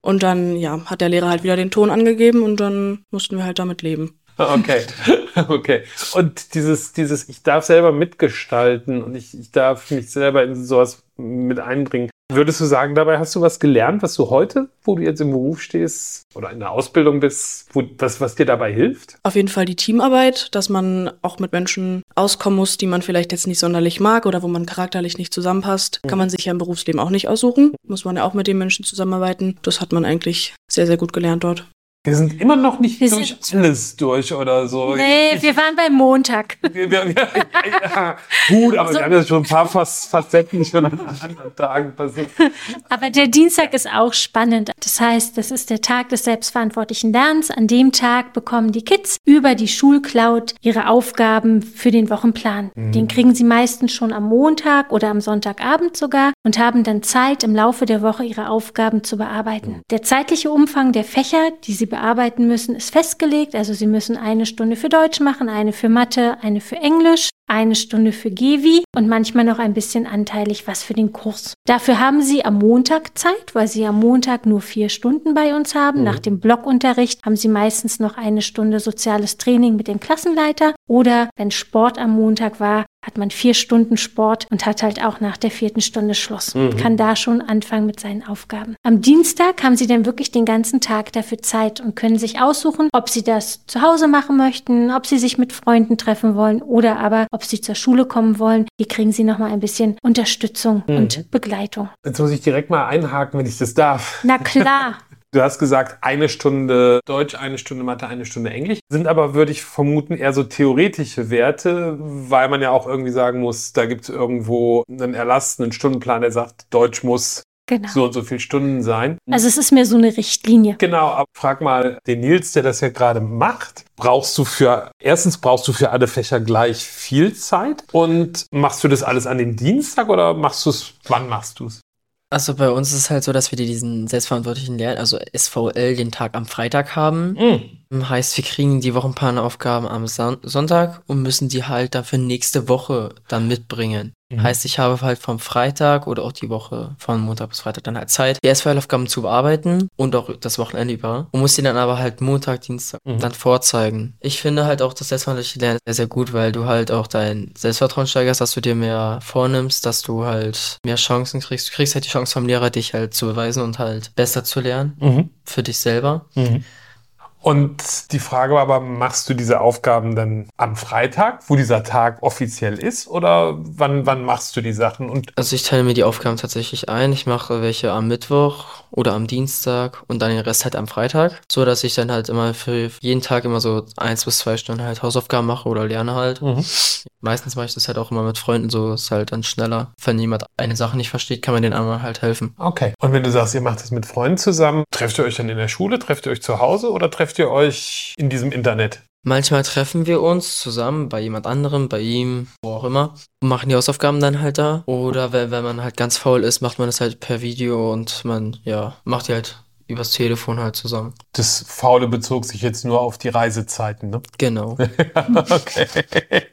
Und dann, ja, hat der Lehrer halt wieder den Ton angegeben und dann mussten wir halt damit leben. Okay, <laughs> okay. Und dieses, dieses, ich darf selber mitgestalten und ich, ich darf mich selber in sowas mit einbringen. Würdest du sagen, dabei hast du was gelernt, was du heute, wo du jetzt im Beruf stehst oder in der Ausbildung bist, wo, was, was dir dabei hilft? Auf jeden Fall die Teamarbeit, dass man auch mit Menschen auskommen muss, die man vielleicht jetzt nicht sonderlich mag oder wo man charakterlich nicht zusammenpasst. Kann man sich ja im Berufsleben auch nicht aussuchen. Muss man ja auch mit den Menschen zusammenarbeiten. Das hat man eigentlich sehr, sehr gut gelernt dort. Wir sind immer noch nicht Wir durch alles durch oder so. Nee, wir waren beim Montag. <laughs> Wir, wir, wir, ja, gut, aber wir haben ja schon ein paar Fac- Facetten schon an anderen Tagen passiert. Aber der Dienstag ist auch spannend. Das heißt, das ist der Tag des selbstverantwortlichen Lernens. An dem Tag bekommen die Kids über die Schulcloud ihre Aufgaben für den Wochenplan. Den kriegen sie meistens schon am Montag oder am Sonntagabend sogar und haben dann Zeit, im Laufe der Woche ihre Aufgaben zu bearbeiten. Der zeitliche Umfang der Fächer, die sie bearbeiten müssen, ist festgelegt. Also sie müssen eine Stunde für Deutsch machen, eine für Mathe, eine für Englisch eine Stunde für Gewi und manchmal noch ein bisschen anteilig was für den Kurs. Dafür haben Sie am Montag Zeit, weil Sie am Montag nur vier Stunden bei uns haben. Nach dem Blockunterricht haben Sie meistens noch eine Stunde soziales Training mit dem Klassenleiter oder wenn Sport am Montag war, hat man vier Stunden Sport und hat halt auch nach der vierten Stunde Schluss. Kann da schon anfangen mit seinen Aufgaben. Am Dienstag haben Sie dann wirklich den ganzen Tag dafür Zeit und können sich aussuchen, ob Sie das zu Hause machen möchten, ob Sie sich mit Freunden treffen wollen oder aber ob Sie zur Schule kommen wollen. Hier kriegen Sie nochmal ein bisschen Unterstützung und Begleitung. Jetzt muss ich direkt mal einhaken, wenn ich das darf. Na klar. <laughs> Du hast gesagt, eine Stunde Deutsch, eine Stunde Mathe, eine Stunde Englisch. Sind aber, würde ich vermuten, eher so theoretische Werte, weil man ja auch irgendwie sagen muss, da gibt es irgendwo einen Erlass, einen Stundenplan, der sagt, Deutsch muss Genau. so und so viele Stunden sein. Also es ist mehr so eine Richtlinie. Genau, aber frag mal den Nils, der das ja gerade macht. Brauchst du für, erstens brauchst du für alle Fächer gleich viel Zeit und machst du das alles an dem Dienstag oder machst du es, wann machst du es? Also bei uns ist es halt so, dass wir diesen selbstverantwortlichen Lernen, also SVL, den Tag am Freitag haben. Heißt, wir kriegen die Wochenplanaufgaben am Son Sonntag und müssen die halt dann für nächste Woche dann mitbringen. Mhm. Heißt, ich habe halt vom Freitag oder auch die Woche von Montag bis Freitag dann halt Zeit, die SVL-Aufgaben zu bearbeiten und auch das Wochenende über und muss die dann aber halt Montag, Dienstag Mhm. dann vorzeigen. Ich finde halt auch das selbstverantwortliche Lernen sehr, sehr gut, weil du halt auch dein Selbstvertrauen steigerst, dass du dir mehr vornimmst, dass du halt mehr Chancen kriegst. Du kriegst halt die Chance vom Lehrer, dich halt zu beweisen und halt besser zu lernen Mhm. für dich selber. Und die Frage war aber, machst du diese Aufgaben dann am Freitag, wo dieser Tag offiziell ist, oder wann, wann machst du die Sachen? Und Also ich teile mir die Aufgaben tatsächlich ein. Ich mache welche am Mittwoch oder am Dienstag und dann den Rest halt am Freitag. So dass ich dann halt immer für jeden Tag immer so eins bis zwei Stunden halt Hausaufgaben mache oder lerne halt. Meistens mache ich das halt auch immer mit Freunden, so ist halt dann schneller. Wenn jemand eine Sache nicht versteht, kann man den anderen halt helfen. okay. Und wenn du sagst, ihr macht das mit Freunden zusammen, trefft ihr euch dann in der Schule, trefft ihr euch zu Hause oder trefft ihr euch in diesem Internet? Manchmal treffen wir uns zusammen bei jemand anderem, bei ihm, wo auch immer, und machen die Hausaufgaben dann halt da. Oder wenn, wenn man halt ganz faul ist, macht man das halt per Video und man, ja, macht die halt übers Telefon halt zusammen. Das Faule bezog sich jetzt nur auf die Reisezeiten, ne? Genau. <laughs> okay.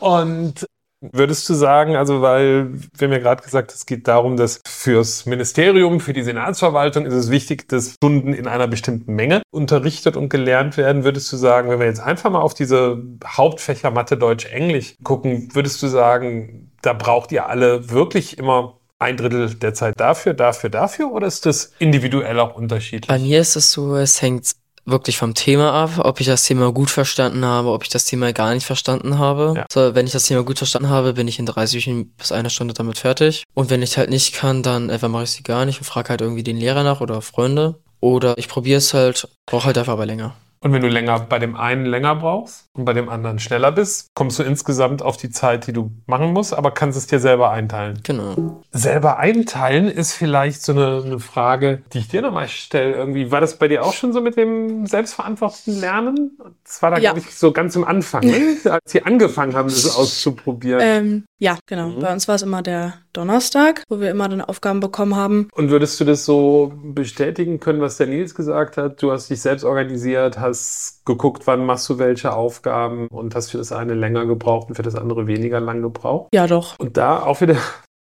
Und Würdest du sagen, also weil wir haben ja gerade gesagt, es geht darum, dass fürs Ministerium, für die Senatsverwaltung ist es wichtig, dass Stunden in einer bestimmten Menge unterrichtet und gelernt werden. Würdest du sagen, wenn wir jetzt einfach mal auf diese Hauptfächer Mathe, Deutsch, Englisch gucken, würdest du sagen, da braucht ihr alle wirklich immer ein Drittel der Zeit dafür, dafür, dafür oder ist das individuell auch unterschiedlich? Bei mir ist es so, es hängt wirklich vom Thema ab, ob ich das Thema gut verstanden habe, ob ich das Thema gar nicht verstanden habe. Ja. So, wenn ich das Thema gut verstanden habe, bin ich in 30 bis einer Stunde damit fertig. Und wenn ich halt nicht kann, dann etwa mache ich sie gar nicht und frage halt irgendwie den Lehrer nach oder Freunde. Oder ich probiere es halt, brauche halt einfach aber länger. Und wenn du länger bei dem einen länger brauchst und bei dem anderen schneller bist, kommst du insgesamt auf die Zeit, die du machen musst, aber kannst es dir selber einteilen. Genau. Selber einteilen ist vielleicht so eine, eine Frage, die ich dir nochmal stelle. Irgendwie war das bei dir auch schon so mit dem selbstverantworteten Lernen? Das war da, Ja. glaube ich, so ganz am Anfang, ne? <laughs> als sie angefangen haben, das auszuprobieren. Ähm, ja, genau. Mhm. Bei uns war es immer der Donnerstag, wo wir immer dann Aufgaben bekommen haben. Und würdest du das so bestätigen können, was der Nils gesagt hat? Du hast dich selbst organisiert, hast geguckt, wann machst du welche Aufgaben und hast für das eine länger gebraucht und für das andere weniger lang gebraucht. Ja, doch. Und da auch wieder,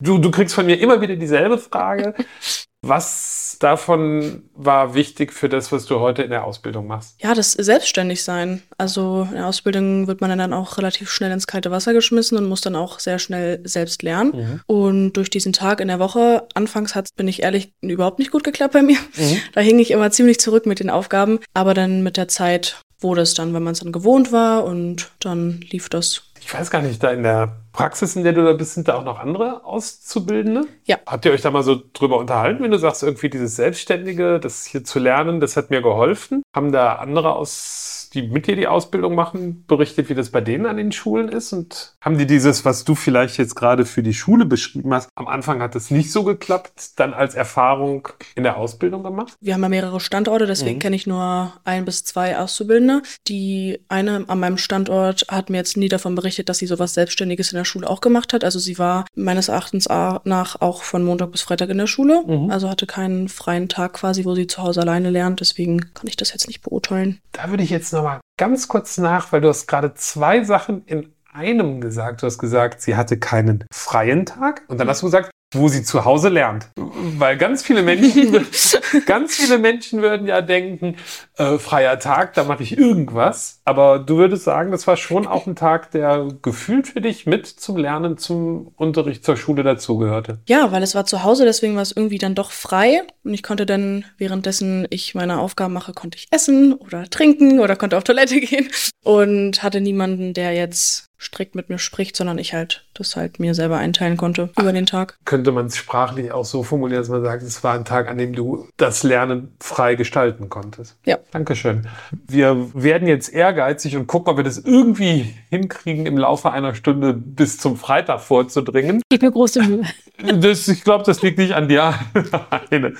du, du kriegst von mir immer wieder dieselbe Frage. <laughs> Was davon war wichtig für das, was du heute in der Ausbildung machst? Ja, das Selbstständigsein. Also in der Ausbildung wird man dann auch relativ schnell ins kalte Wasser geschmissen und muss dann auch sehr schnell selbst lernen. Mhm. Und durch diesen Tag in der Woche, anfangs hat bin ich ehrlich, überhaupt nicht gut geklappt bei mir. Mhm. <laughs> Da hing ich immer ziemlich zurück mit den Aufgaben. Aber dann mit der Zeit wurde es dann, wenn man es dann gewohnt war und dann lief das. Ich weiß gar nicht, da in der Praxis, in der du da bist, sind da auch noch andere Auszubildende? Ja. Habt ihr euch da mal so drüber unterhalten, wenn du sagst, irgendwie dieses Selbstständige, das hier zu lernen, das hat mir geholfen? Haben da andere aus, die mit dir die Ausbildung machen, berichtet, wie das bei denen an den Schulen ist? Und haben die dieses, was du vielleicht jetzt gerade für die Schule beschrieben hast, am Anfang hat es nicht so geklappt, dann als Erfahrung in der Ausbildung gemacht? Wir haben ja mehrere Standorte, deswegen Mhm. kenne ich nur ein bis zwei Auszubildende. Die eine an meinem Standort hat mir jetzt nie davon berichtet, dass sie sowas Selbstständiges in der Schule auch gemacht hat. Also sie war meines Erachtens nach auch von Montag bis Freitag in der Schule. Mhm. Also hatte keinen freien Tag quasi, wo sie zu Hause alleine lernt. Deswegen kann ich das jetzt nicht beurteilen. Da würde ich jetzt noch mal ganz kurz nach, weil du hast gerade zwei Sachen in einem gesagt. Du hast gesagt, sie hatte keinen freien Tag und dann hast du gesagt, wo sie zu Hause lernt. Weil ganz viele Menschen, <laughs> ganz viele Menschen würden ja denken, äh, freier Tag, da mache ich irgendwas. Aber du würdest sagen, das war schon auch ein Tag, der gefühlt für dich mit zum Lernen, zum Unterricht, zur Schule dazugehörte. Ja, weil es war zu Hause, deswegen war es irgendwie dann doch frei. Und ich konnte dann, währenddessen ich meine Aufgaben mache, konnte ich essen oder trinken oder konnte auf Toilette <laughs> gehen. Und hatte niemanden, der jetzt strikt mit mir spricht, sondern ich halt das halt mir selber einteilen konnte über den Tag. Könnte man es sprachlich auch so formulieren, dass man sagt, es war ein Tag, an dem du das Lernen frei gestalten konntest. Ja. Dankeschön. Wir werden jetzt ehrgeizig und gucken, ob wir das irgendwie hinkriegen, im Laufe einer Stunde bis zum Freitag vorzudringen. Gib mir große Mühe. Das, ich glaube, das liegt nicht an dir. <laughs> alleine.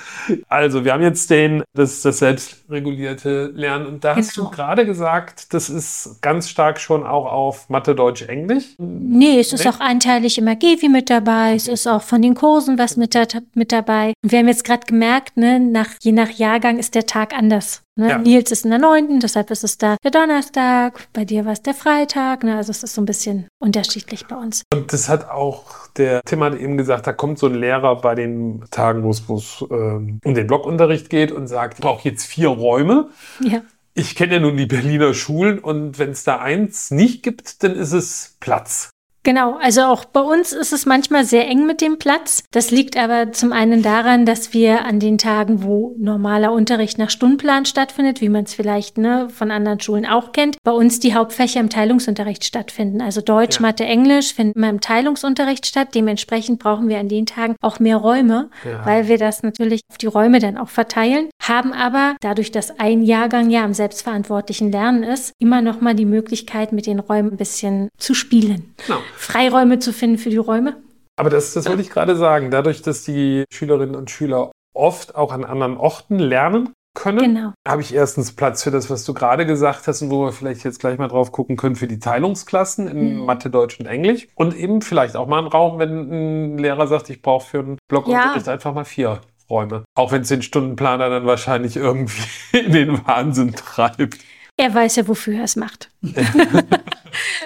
also, wir haben jetzt den, das, das selbstregulierte Lernen. Und da hast Genau. du gerade gesagt, das ist ganz stark schon auch auf Mathe, Deutsch, Englisch. Nee, es ist Nee? auch anteilig immer Gewi mit dabei, es ist auch von den Kursen was mit, mit dabei. Und wir haben jetzt gerade gemerkt, ne, nach, je nach Jahrgang ist der Tag anders. Ne? Ja. Nils ist in der neunten, deshalb ist es da der Donnerstag, bei dir war es der Freitag, ne? also es ist so ein bisschen unterschiedlich bei uns. Und das hat auch der Tim hat eben gesagt, da kommt so ein Lehrer bei den Tagen, wo es ähm, um den Blockunterricht geht und sagt, ich brauche jetzt vier Räume. Ja. Ich kenne ja nun die Berliner Schulen und wenn es da eins nicht gibt, dann ist es Platz. Genau, also auch bei uns ist es manchmal sehr eng mit dem Platz. Das liegt aber zum einen daran, dass wir an den Tagen, wo normaler Unterricht nach Stundenplan stattfindet, wie man es vielleicht ne, von anderen Schulen auch kennt, bei uns die Hauptfächer im Teilungsunterricht stattfinden. Also Deutsch, Ja. Mathe, Englisch finden immer im Teilungsunterricht statt. Dementsprechend brauchen wir an den Tagen auch mehr Räume, Ja. weil wir das natürlich auf die Räume dann auch verteilen. Haben aber dadurch, dass ein Jahrgang ja am selbstverantwortlichen Lernen ist, immer noch mal die Möglichkeit, mit den Räumen ein bisschen zu spielen. Genau. Freiräume zu finden für die Räume. Aber das, das wollte ich gerade sagen. Dadurch, dass die Schülerinnen und Schüler oft auch an anderen Orten lernen, können. Genau. Habe ich erstens Platz für das, was du gerade gesagt hast und wo wir vielleicht jetzt gleich mal drauf gucken können, für die Teilungsklassen in Mhm. Mathe, Deutsch und Englisch. Und eben vielleicht auch mal einen Raum, wenn ein Lehrer sagt, ich brauche für einen Blockunterricht einfach mal vier Räume. Auch wenn es den Stundenplaner dann wahrscheinlich irgendwie <laughs> in den Wahnsinn treibt. Er weiß ja, wofür er es macht. <laughs>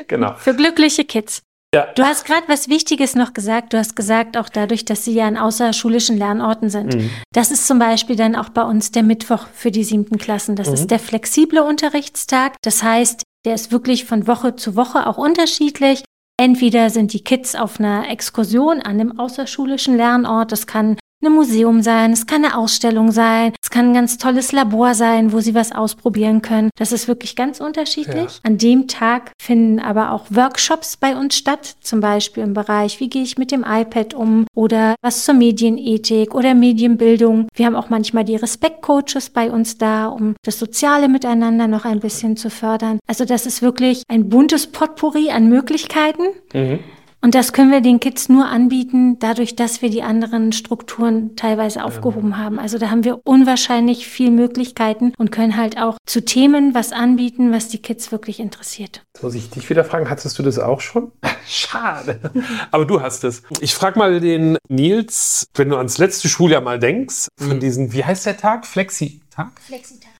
Genau. <laughs> Für glückliche Kids. Ja. Du hast gerade was Wichtiges noch gesagt. Du hast gesagt, auch dadurch, dass sie ja an außerschulischen Lernorten sind. Mhm. Das ist zum Beispiel dann auch bei uns der Mittwoch für die siebten Klassen. Das Mhm. ist der flexible Unterrichtstag. Das heißt, der ist wirklich von Woche zu Woche auch unterschiedlich. Entweder sind die Kids auf einer Exkursion an einem außerschulischen Lernort. Das kann ein Museum sein, es kann eine Ausstellung sein, es kann ein ganz tolles Labor sein, wo sie was ausprobieren können. Das ist wirklich ganz unterschiedlich. Ja. An dem Tag finden aber auch Workshops bei uns statt, zum Beispiel im Bereich, wie gehe ich mit dem iPad um oder was zur Medienethik oder Medienbildung. Wir haben auch manchmal die Respektcoaches bei uns da, um das soziale Miteinander noch ein bisschen zu fördern. Also das ist wirklich ein buntes Potpourri an Möglichkeiten. Mhm. Und das können wir den Kids nur anbieten, dadurch, dass wir die anderen Strukturen teilweise aufgehoben haben. Also da haben wir unwahrscheinlich viel Möglichkeiten und können halt auch zu Themen was anbieten, was die Kids wirklich interessiert. Jetzt muss ich dich wieder fragen, hattest du das auch schon? <laughs> Schade. <laughs> Aber du hast es. Ich frage mal den Nils, wenn du ans letzte Schuljahr mal denkst, von Mhm. diesen, wie heißt der Tag? Flexi-Tag? Flexitag.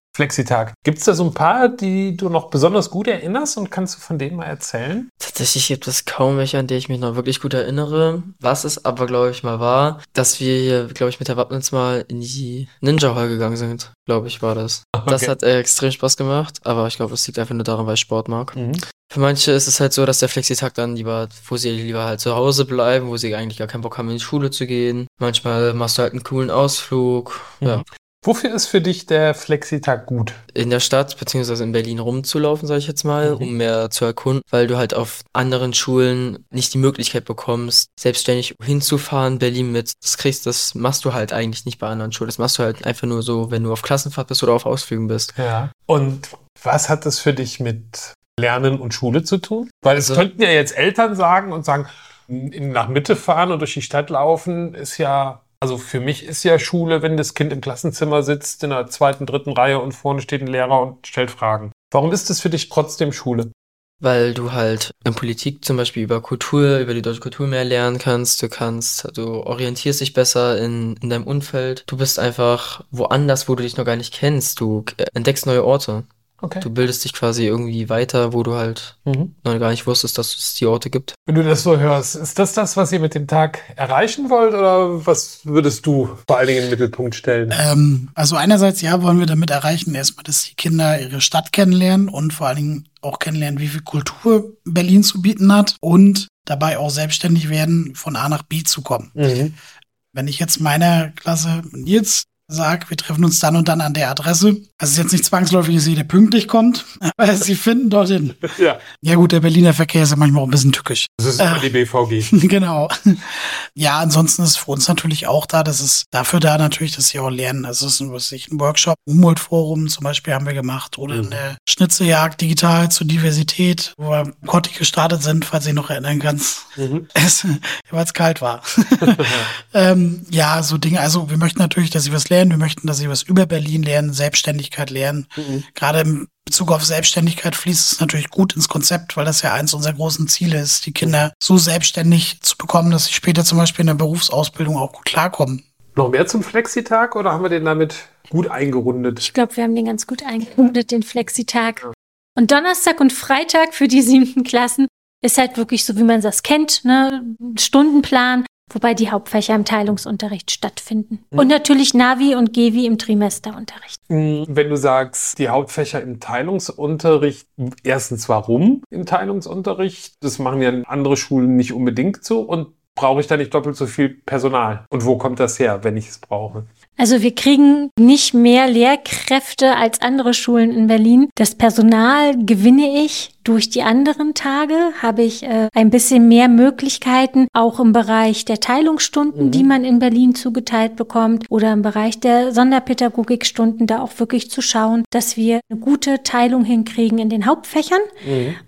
Gibt es da so ein paar, die du noch besonders gut erinnerst und kannst du von denen mal erzählen? Tatsächlich gibt es kaum welche, an die ich mich noch wirklich gut erinnere. Was es aber, glaube ich, mal war, dass wir hier, glaube ich, mit der Wappnitz mal in die Ninja Hall gegangen sind. Glaube ich, war das. <laughs> Das Okay. hat äh, extrem Spaß gemacht, aber ich glaube, es liegt einfach nur daran, weil ich Sport mag. Mhm. Für manche ist es halt so, dass der Flexitag dann lieber, wo sie lieber halt zu Hause bleiben, wo sie eigentlich gar keinen Bock haben, in die Schule zu gehen. Manchmal machst du halt einen coolen Ausflug. Ja. Wofür ist für dich der Flexitag gut? in der Stadt beziehungsweise in Berlin rumzulaufen, sage ich jetzt mal, Mhm. um mehr zu erkunden, weil du halt auf anderen Schulen nicht die Möglichkeit bekommst, selbstständig hinzufahren, Berlin mit, das kriegst, das machst du halt eigentlich nicht bei anderen Schulen. Das machst du halt einfach nur so, wenn du auf Klassenfahrt bist oder auf Ausflügen bist. Ja. Und was hat das für dich mit Lernen und Schule zu tun? Weil es Also- könnten ja jetzt Eltern sagen und sagen, nach Mitte fahren und durch die Stadt laufen ist ja, also für mich ist ja Schule, wenn das Kind im Klassenzimmer sitzt, in der zweiten, dritten Reihe und vorne steht ein Lehrer und stellt Fragen. Warum ist das für dich trotzdem Schule? Weil du halt in Politik zum Beispiel über Kultur, über die deutsche Kultur mehr lernen kannst. Du kannst, du orientierst dich besser in, in deinem Umfeld. Du bist einfach woanders, wo du dich noch gar nicht kennst. Du äh, entdeckst neue Orte. Okay. Du bildest dich quasi irgendwie weiter, wo du halt Mhm. noch gar nicht wusstest, dass es die Orte gibt. Wenn du das so hörst, ist das das, was ihr mit dem Tag erreichen wollt oder was würdest du vor allen Dingen in den Mittelpunkt stellen? Ähm, also einerseits ja, wollen wir damit erreichen, erstmal, dass die Kinder ihre Stadt kennenlernen und vor allen Dingen auch kennenlernen, wie viel Kultur Berlin zu bieten hat und dabei auch selbstständig werden, von A nach B zu kommen. Mhm. Wenn ich jetzt meiner Klasse Nils sage, wir treffen uns dann und dann an der Adresse, also es ist jetzt nicht zwangsläufig, dass jeder pünktlich kommt, <laughs> aber sie finden dorthin. Ja, Ja gut, der Berliner Verkehr ist ja manchmal auch ein bisschen tückisch. das ist immer die BVG. <laughs> genau. Ja, ansonsten ist für uns natürlich auch da, das ist dafür da natürlich, dass sie auch lernen. Also es ist ein, was ich, ein Workshop, Humboldt-Forum zum Beispiel haben wir gemacht oder Mhm. eine Schnitzeljagd digital zur Diversität, wo wir Kotti gestartet sind, falls ich noch erinnern kannst. Mhm. <laughs> Es, weil es kalt war. ähm, ja, so Dinge. Also wir möchten natürlich, dass sie was lernen. Wir möchten, dass sie was über Berlin lernen, Selbstständigkeit lernen. Mhm. Gerade im Bezug auf Selbstständigkeit fließt es natürlich gut ins Konzept, weil das ja eins unserer großen Ziele ist, die Kinder so selbstständig zu bekommen, dass sie später zum Beispiel in der Berufsausbildung auch gut klarkommen. Noch mehr zum Flexitag oder haben wir den damit gut eingerundet? Ich glaube, wir haben den ganz gut eingerundet, den Flexitag. Und Donnerstag und Freitag für die siebten Klassen ist halt wirklich so, wie man das kennt, ne? Stundenplan, wobei die Hauptfächer im Teilungsunterricht stattfinden. Mhm. Und natürlich Navi und Gevi im Trimesterunterricht. Mm, Wenn du sagst, die Hauptfächer im Teilungsunterricht, erstens warum im Teilungsunterricht? Das machen ja andere Schulen nicht unbedingt so. Und brauche ich da nicht doppelt so viel Personal? Und wo kommt das her, wenn ich es brauche? Also wir kriegen nicht mehr Lehrkräfte als andere Schulen in Berlin. Das Personal gewinne ich durch die anderen Tage, habe ich äh, ein bisschen mehr Möglichkeiten, auch im Bereich der Teilungsstunden, Mhm. die man in Berlin zugeteilt bekommt, oder im Bereich der Sonderpädagogikstunden, da auch wirklich zu schauen, dass wir eine gute Teilung hinkriegen in den Hauptfächern.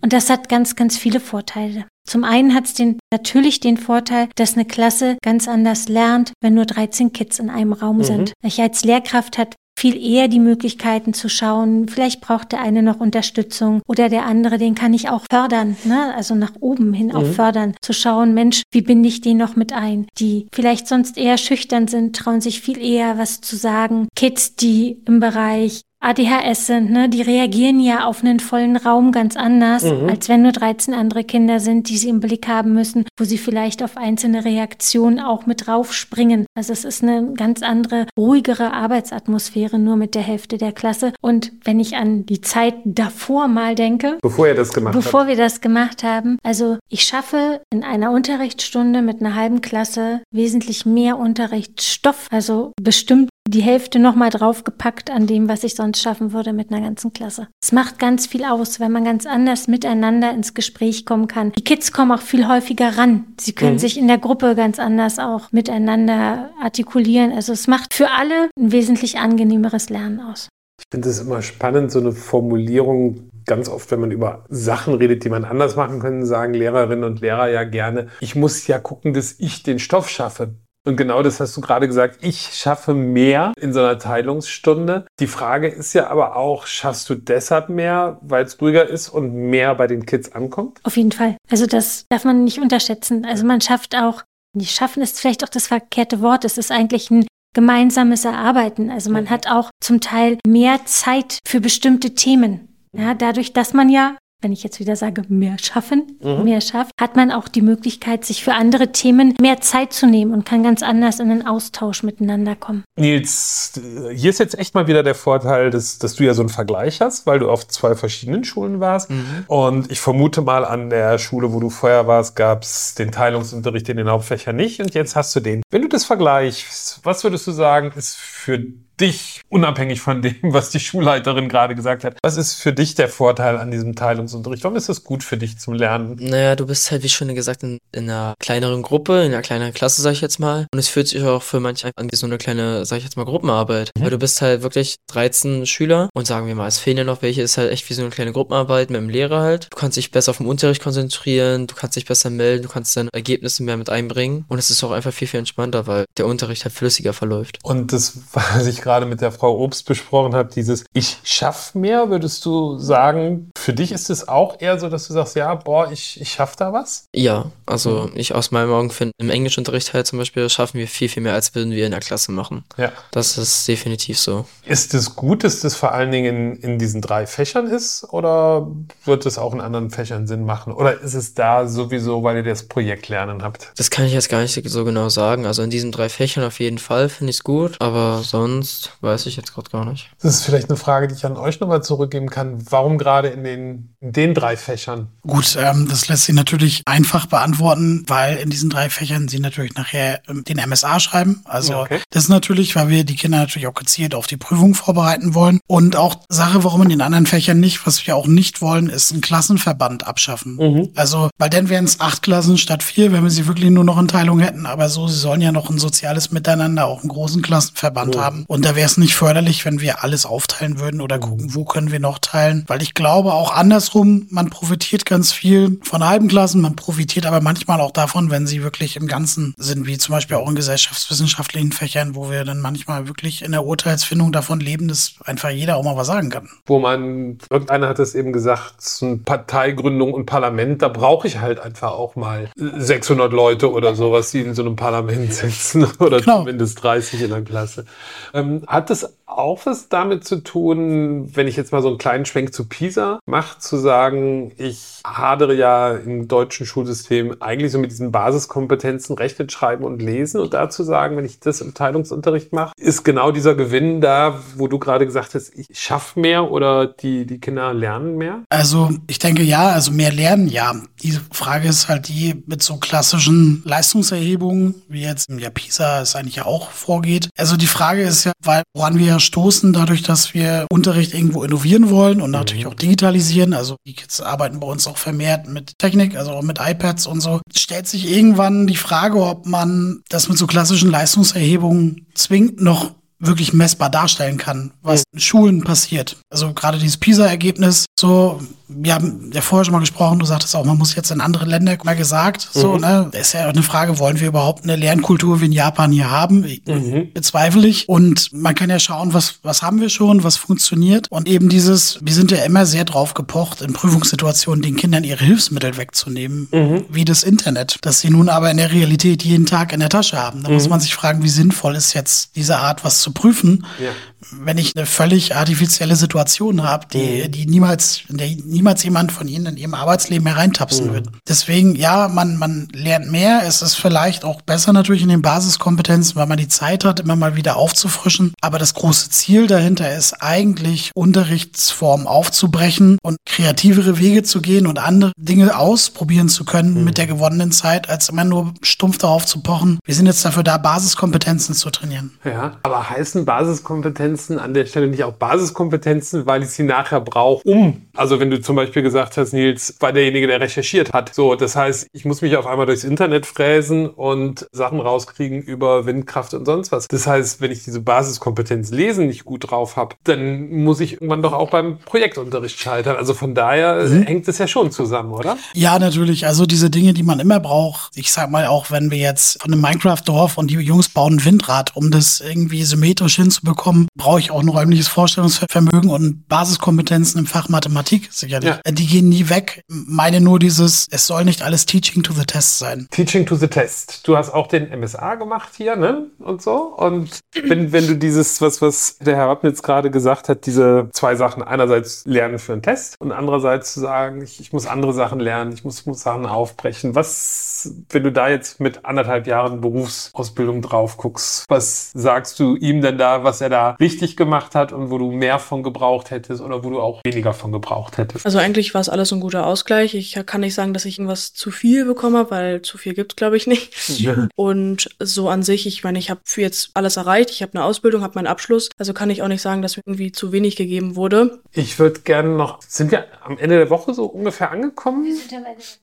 Und das hat ganz, ganz viele Vorteile. Zum einen hat es den, natürlich den Vorteil, dass eine Klasse ganz anders lernt, wenn nur 13 Kids in einem Raum Mhm. sind. Ich als Lehrkraft hat viel eher die Möglichkeiten zu schauen, vielleicht braucht der eine noch Unterstützung oder der andere, den kann ich auch fördern, ne? also nach oben hin auch mhm. fördern, zu schauen, Mensch, wie binde ich den noch mit ein? Die vielleicht sonst eher schüchtern sind, trauen sich viel eher was zu sagen. Kids, die im Bereich ADHS sind, ne, die reagieren ja auf einen vollen Raum ganz anders, mhm. als wenn nur 13 andere Kinder sind, die sie im Blick haben müssen, wo sie vielleicht auf einzelne Reaktionen auch mit draufspringen. Also es ist eine ganz andere, ruhigere Arbeitsatmosphäre nur mit der Hälfte der Klasse. Und wenn ich an die Zeit davor mal denke, bevor ihr das gemacht bevor habt. wir das gemacht haben, also ich schaffe in einer Unterrichtsstunde mit einer halben Klasse wesentlich mehr Unterrichtsstoff, also bestimmt die Hälfte nochmal draufgepackt an dem, was ich sonst schaffen würde mit einer ganzen Klasse. Es macht ganz viel aus, wenn man ganz anders miteinander ins Gespräch kommen kann. Die Kids kommen auch viel häufiger ran. Sie können mhm. sich in der Gruppe ganz anders auch miteinander artikulieren. Also es macht für alle ein wesentlich angenehmeres Lernen aus. Ich finde es immer spannend, so eine Formulierung ganz oft, wenn man über Sachen redet, die man anders machen könnte, sagen Lehrerinnen und Lehrer ja gerne, ich muss ja gucken, dass ich den Stoff schaffe. Und genau das hast du gerade gesagt. Ich schaffe mehr in so einer Teilungsstunde. Die Frage ist ja aber auch, schaffst du deshalb mehr, weil es ruhiger ist und mehr bei den Kids ankommt? Auf jeden Fall. Also das darf man nicht unterschätzen. Also man schafft auch, nicht schaffen ist vielleicht auch das verkehrte Wort. Es ist eigentlich ein gemeinsames Erarbeiten. Also man mhm. hat auch zum Teil mehr Zeit für bestimmte Themen. Ja, dadurch, dass man ja wenn ich jetzt wieder sage, mehr schaffen, mhm. mehr schafft, hat man auch die Möglichkeit, sich für andere Themen mehr Zeit zu nehmen und kann ganz anders in den Austausch miteinander kommen. Nils, hier ist jetzt echt mal wieder der Vorteil, dass, dass du ja so einen Vergleich hast, weil du auf zwei verschiedenen Schulen warst. Mhm. Und ich vermute mal, an der Schule, wo du vorher warst, gab es den Teilungsunterricht in den Hauptfächern nicht und jetzt hast du den. Wenn du das vergleichst, was würdest du sagen, ist für dich, unabhängig von dem, was die Schulleiterin gerade gesagt hat, was ist für dich der Vorteil an diesem Teilungsunterricht? Warum ist das gut für dich zum Lernen? Naja, du bist halt, wie schon gesagt, in, in einer kleineren Gruppe, in einer kleineren Klasse, sag ich jetzt mal. Und es fühlt sich auch für manche an wie so eine kleine, sag ich jetzt mal, Gruppenarbeit. Mhm. Weil du bist halt wirklich 13 Schüler und sagen wir mal, es fehlen ja noch welche, ist halt echt wie so eine kleine Gruppenarbeit mit dem Lehrer halt. Du kannst dich besser auf den Unterricht konzentrieren, du kannst dich besser melden, du kannst deine Ergebnisse mehr mit einbringen. Und es ist auch einfach viel, viel entspannter, weil der Unterricht halt flüssiger verläuft. Und das, <laughs> was ich gerade mit der Frau Obst besprochen habe, dieses Ich schaff mehr, würdest du sagen, für dich ist es auch eher so, dass du sagst, ja, boah, ich, ich schaff da was? Ja, also ich aus meinen Augen finde, im Englischunterricht halt zum Beispiel schaffen wir viel, viel mehr, als würden wir in der Klasse machen. Ja. Das ist definitiv so. Ist es gut, dass das vor allen Dingen in, in diesen drei Fächern ist oder wird es auch in anderen Fächern Sinn machen? Oder ist es da sowieso, weil ihr das Projekt lernen habt? Das kann ich jetzt gar nicht so genau sagen. Also in diesen drei Fächern auf jeden Fall finde ich es gut, aber sonst weiß ich jetzt gerade gar nicht. Das ist vielleicht eine Frage, die ich an euch nochmal zurückgeben kann. Warum gerade in den, in den drei Fächern? Gut, ähm, das lässt sich natürlich einfach beantworten, weil in diesen drei Fächern sie natürlich nachher ähm, den MSA schreiben. Also okay. das ist natürlich, weil wir die Kinder natürlich auch gezielt auf die Prüfung vorbereiten wollen. Und auch Sache, warum in den anderen Fächern nicht, was wir auch nicht wollen, ist einen Klassenverband abschaffen. Mhm. Also, weil dann wären es acht Klassen statt vier, wenn wir sie wirklich nur noch in Teilung hätten. Aber so, sie sollen ja noch ein soziales Miteinander, auch einen großen Klassenverband mhm. haben. Und da wäre es nicht förderlich, wenn wir alles aufteilen würden oder gucken, wo können wir noch teilen. Weil ich glaube auch andersrum, man profitiert ganz viel von halben Klassen, man profitiert aber manchmal auch davon, wenn sie wirklich im Ganzen sind, wie zum Beispiel auch in gesellschaftswissenschaftlichen Fächern, wo wir dann manchmal wirklich in der Urteilsfindung davon leben, dass einfach jeder auch mal was sagen kann. Wo man, irgendeiner hat es eben gesagt, Parteigründung und Parlament, da brauche ich halt einfach auch mal 600 Leute oder sowas, die in so einem Parlament sitzen <laughs> oder genau. zumindest 30 in der Klasse. Ähm, hat es auch was damit zu tun, wenn ich jetzt mal so einen kleinen Schwenk zu PISA mache, zu sagen, ich hadere ja im deutschen Schulsystem eigentlich so mit diesen Basiskompetenzen Rechnen, Schreiben und Lesen und dazu sagen, wenn ich das im Teilungsunterricht mache, ist genau dieser Gewinn da, wo du gerade gesagt hast, ich schaffe mehr oder die, die Kinder lernen mehr? Also ich denke ja, also mehr lernen, ja. Die Frage ist halt die mit so klassischen Leistungserhebungen, wie jetzt im ja PISA es eigentlich auch vorgeht. Also die Frage ist ja, weil woran wir ja stoßen, dadurch, dass wir Unterricht irgendwo innovieren wollen und natürlich mhm. auch digitalisieren. Also die Kids arbeiten bei uns auch vermehrt mit Technik, also auch mit iPads und so. Stellt sich irgendwann die Frage, ob man das mit so klassischen Leistungserhebungen zwingt, noch wirklich messbar darstellen kann, was in Schulen passiert. Also gerade dieses PISA-Ergebnis, so, wir haben ja vorher schon mal gesprochen, du sagtest auch, man muss jetzt in andere Länder mal gesagt, so, Mhm. ne, ist ja auch eine Frage, wollen wir überhaupt eine Lernkultur wie in Japan hier haben? Mhm. Bezweifle ich. Und man kann ja schauen, was, was haben wir schon, was funktioniert. Und eben dieses, wir sind ja immer sehr drauf gepocht, in Prüfungssituationen den Kindern ihre Hilfsmittel wegzunehmen, Mhm. wie das Internet, das sie nun aber in der Realität jeden Tag in der Tasche haben. Da Mhm. muss man sich fragen, wie sinnvoll ist jetzt diese Art, was zu prüfen, Ja. Wenn ich eine völlig artifizielle Situation habe, die, die niemals, in der niemals jemand von Ihnen in Ihrem Arbeitsleben hereintapsen wird. Deswegen, ja, man, man lernt mehr. Es ist vielleicht auch besser natürlich in den Basiskompetenzen, weil man die Zeit hat, immer mal wieder aufzufrischen. Aber das große Ziel dahinter ist eigentlich, Unterrichtsformen aufzubrechen und kreativere Wege zu gehen und andere Dinge ausprobieren zu können mit der gewonnenen Zeit, als immer nur stumpf darauf zu pochen. Wir sind jetzt dafür da, Basiskompetenzen zu trainieren. Ja, aber heißen Basiskompetenzen an der Stelle nicht auch Basiskompetenzen, weil ich sie nachher brauche, um, also wenn du zum Beispiel gesagt hast, Nils, war derjenige, der recherchiert hat. So, das heißt, ich muss mich auf einmal durchs Internet fräsen und Sachen rauskriegen über Windkraft und sonst was. Das heißt, wenn ich diese Basiskompetenz lesen nicht gut drauf habe, dann muss ich irgendwann doch auch beim Projektunterricht scheitern. Also von daher hängt es ja schon zusammen, oder? Ja, natürlich. Also diese Dinge, die man immer braucht. Ich sag mal auch, wenn wir jetzt von einem Minecraft-Dorf und die Jungs bauen ein Windrad, um das irgendwie symmetrisch hinzubekommen, brauche ich auch ein räumliches Vorstellungsvermögen und Basiskompetenzen im Fach Mathematik sicherlich. Ja. Die gehen nie weg. Meine nur dieses, es soll nicht alles Teaching to the Test sein. Teaching to the Test. Du hast auch den MSA gemacht hier, ne? Und so. Und wenn, wenn du dieses, was, was der Herr Wappnitz gerade gesagt hat, diese zwei Sachen, einerseits lernen für einen Test und andererseits zu sagen, ich, ich muss andere Sachen lernen, ich muss, muss Sachen aufbrechen. Was, wenn du da jetzt mit anderthalb Jahren Berufsausbildung drauf guckst, was sagst du ihm denn da, was er da richtig gemacht hat und wo du mehr von gebraucht hättest oder wo du auch weniger von gebraucht hättest? Also eigentlich war es alles ein guter Ausgleich. Ich kann nicht sagen, dass ich irgendwas zu viel bekommen habe, weil zu viel gibt's glaube ich, nicht. Ja. Und so an sich, ich meine, ich habe für jetzt alles erreicht. Ich habe eine Ausbildung, habe meinen Abschluss. Also kann ich auch nicht sagen, dass mir irgendwie zu wenig gegeben wurde. Ich würde gerne noch, sind wir am Ende der Woche so ungefähr angekommen? Wir sind am Ende der Woche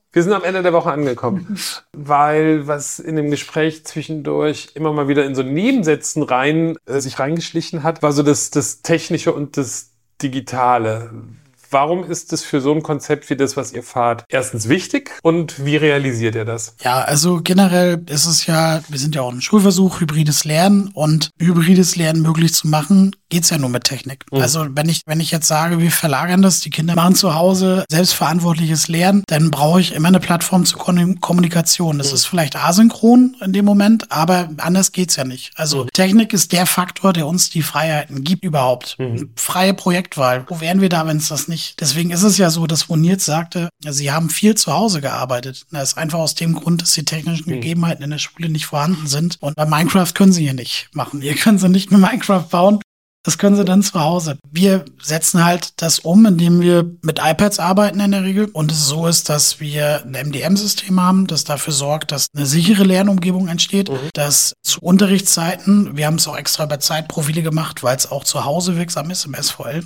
angekommen, <laughs> weil was in dem Gespräch zwischendurch immer mal wieder in so Nebensätzen rein, äh, sich reingeschlichen hat, war so das, das Technische und das Digitale. Warum ist das für so ein Konzept wie das, was ihr fahrt, erstens wichtig und wie realisiert ihr das? Ja, also generell ist es ja, wir sind ja auch ein Schulversuch, hybrides Lernen und hybrides Lernen möglich zu machen, geht's ja nur mit Technik. Mhm. Also wenn ich, wenn ich jetzt sage, wir verlagern das, die Kinder machen zu Hause selbstverantwortliches Lernen, dann brauche ich immer eine Plattform zur Kon Kommunikation. Das ist vielleicht asynchron in dem Moment, aber anders geht's ja nicht. Also Technik ist der Faktor, der uns die Freiheiten gibt überhaupt. Freie Projektwahl. Wo wären wir da, wenn es das nicht? Deswegen ist es ja so, dass wo Nils sagte, sie haben viel zu Hause gearbeitet. Das ist einfach aus dem Grund, dass die technischen Gegebenheiten in der Schule nicht vorhanden sind. Und bei Minecraft können sie hier nicht machen. Ihr könnt sie nicht mit Minecraft bauen. Das können sie dann zu Hause. Wir setzen halt das um, indem wir mit iPads arbeiten in der Regel. Und es so ist, dass wir ein MDM-System haben, das dafür sorgt, dass eine sichere Lernumgebung entsteht, dass zu Unterrichtszeiten, wir haben es auch extra bei Zeitprofile gemacht, weil es auch zu Hause wirksam ist im SVL,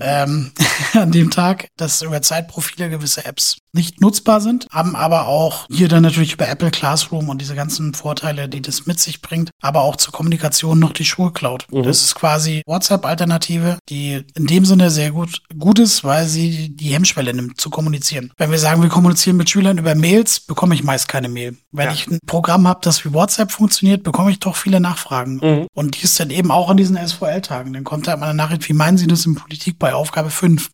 ähm, <laughs> an dem Tag, dass über Zeitprofile gewisse Apps nicht nutzbar sind, haben aber auch hier dann natürlich über Apple Classroom und diese ganzen Vorteile, die das mit sich bringt, aber auch zur Kommunikation noch die Schulcloud. Das ist quasi WhatsApp-Alternative, die in dem Sinne sehr gut, gut ist, weil sie die Hemmschwelle nimmt, zu kommunizieren. Wenn wir sagen, wir kommunizieren mit Schülern über Mails, bekomme ich meist keine Mail. Wenn Ja. ich ein Programm habe, das wie WhatsApp funktioniert, bekomme ich doch viele Nachfragen. Und die ist dann eben auch an diesen SVL-Tagen. Dann kommt halt mal eine Nachricht, wie meinen Sie das in Politik bei Aufgabe 5?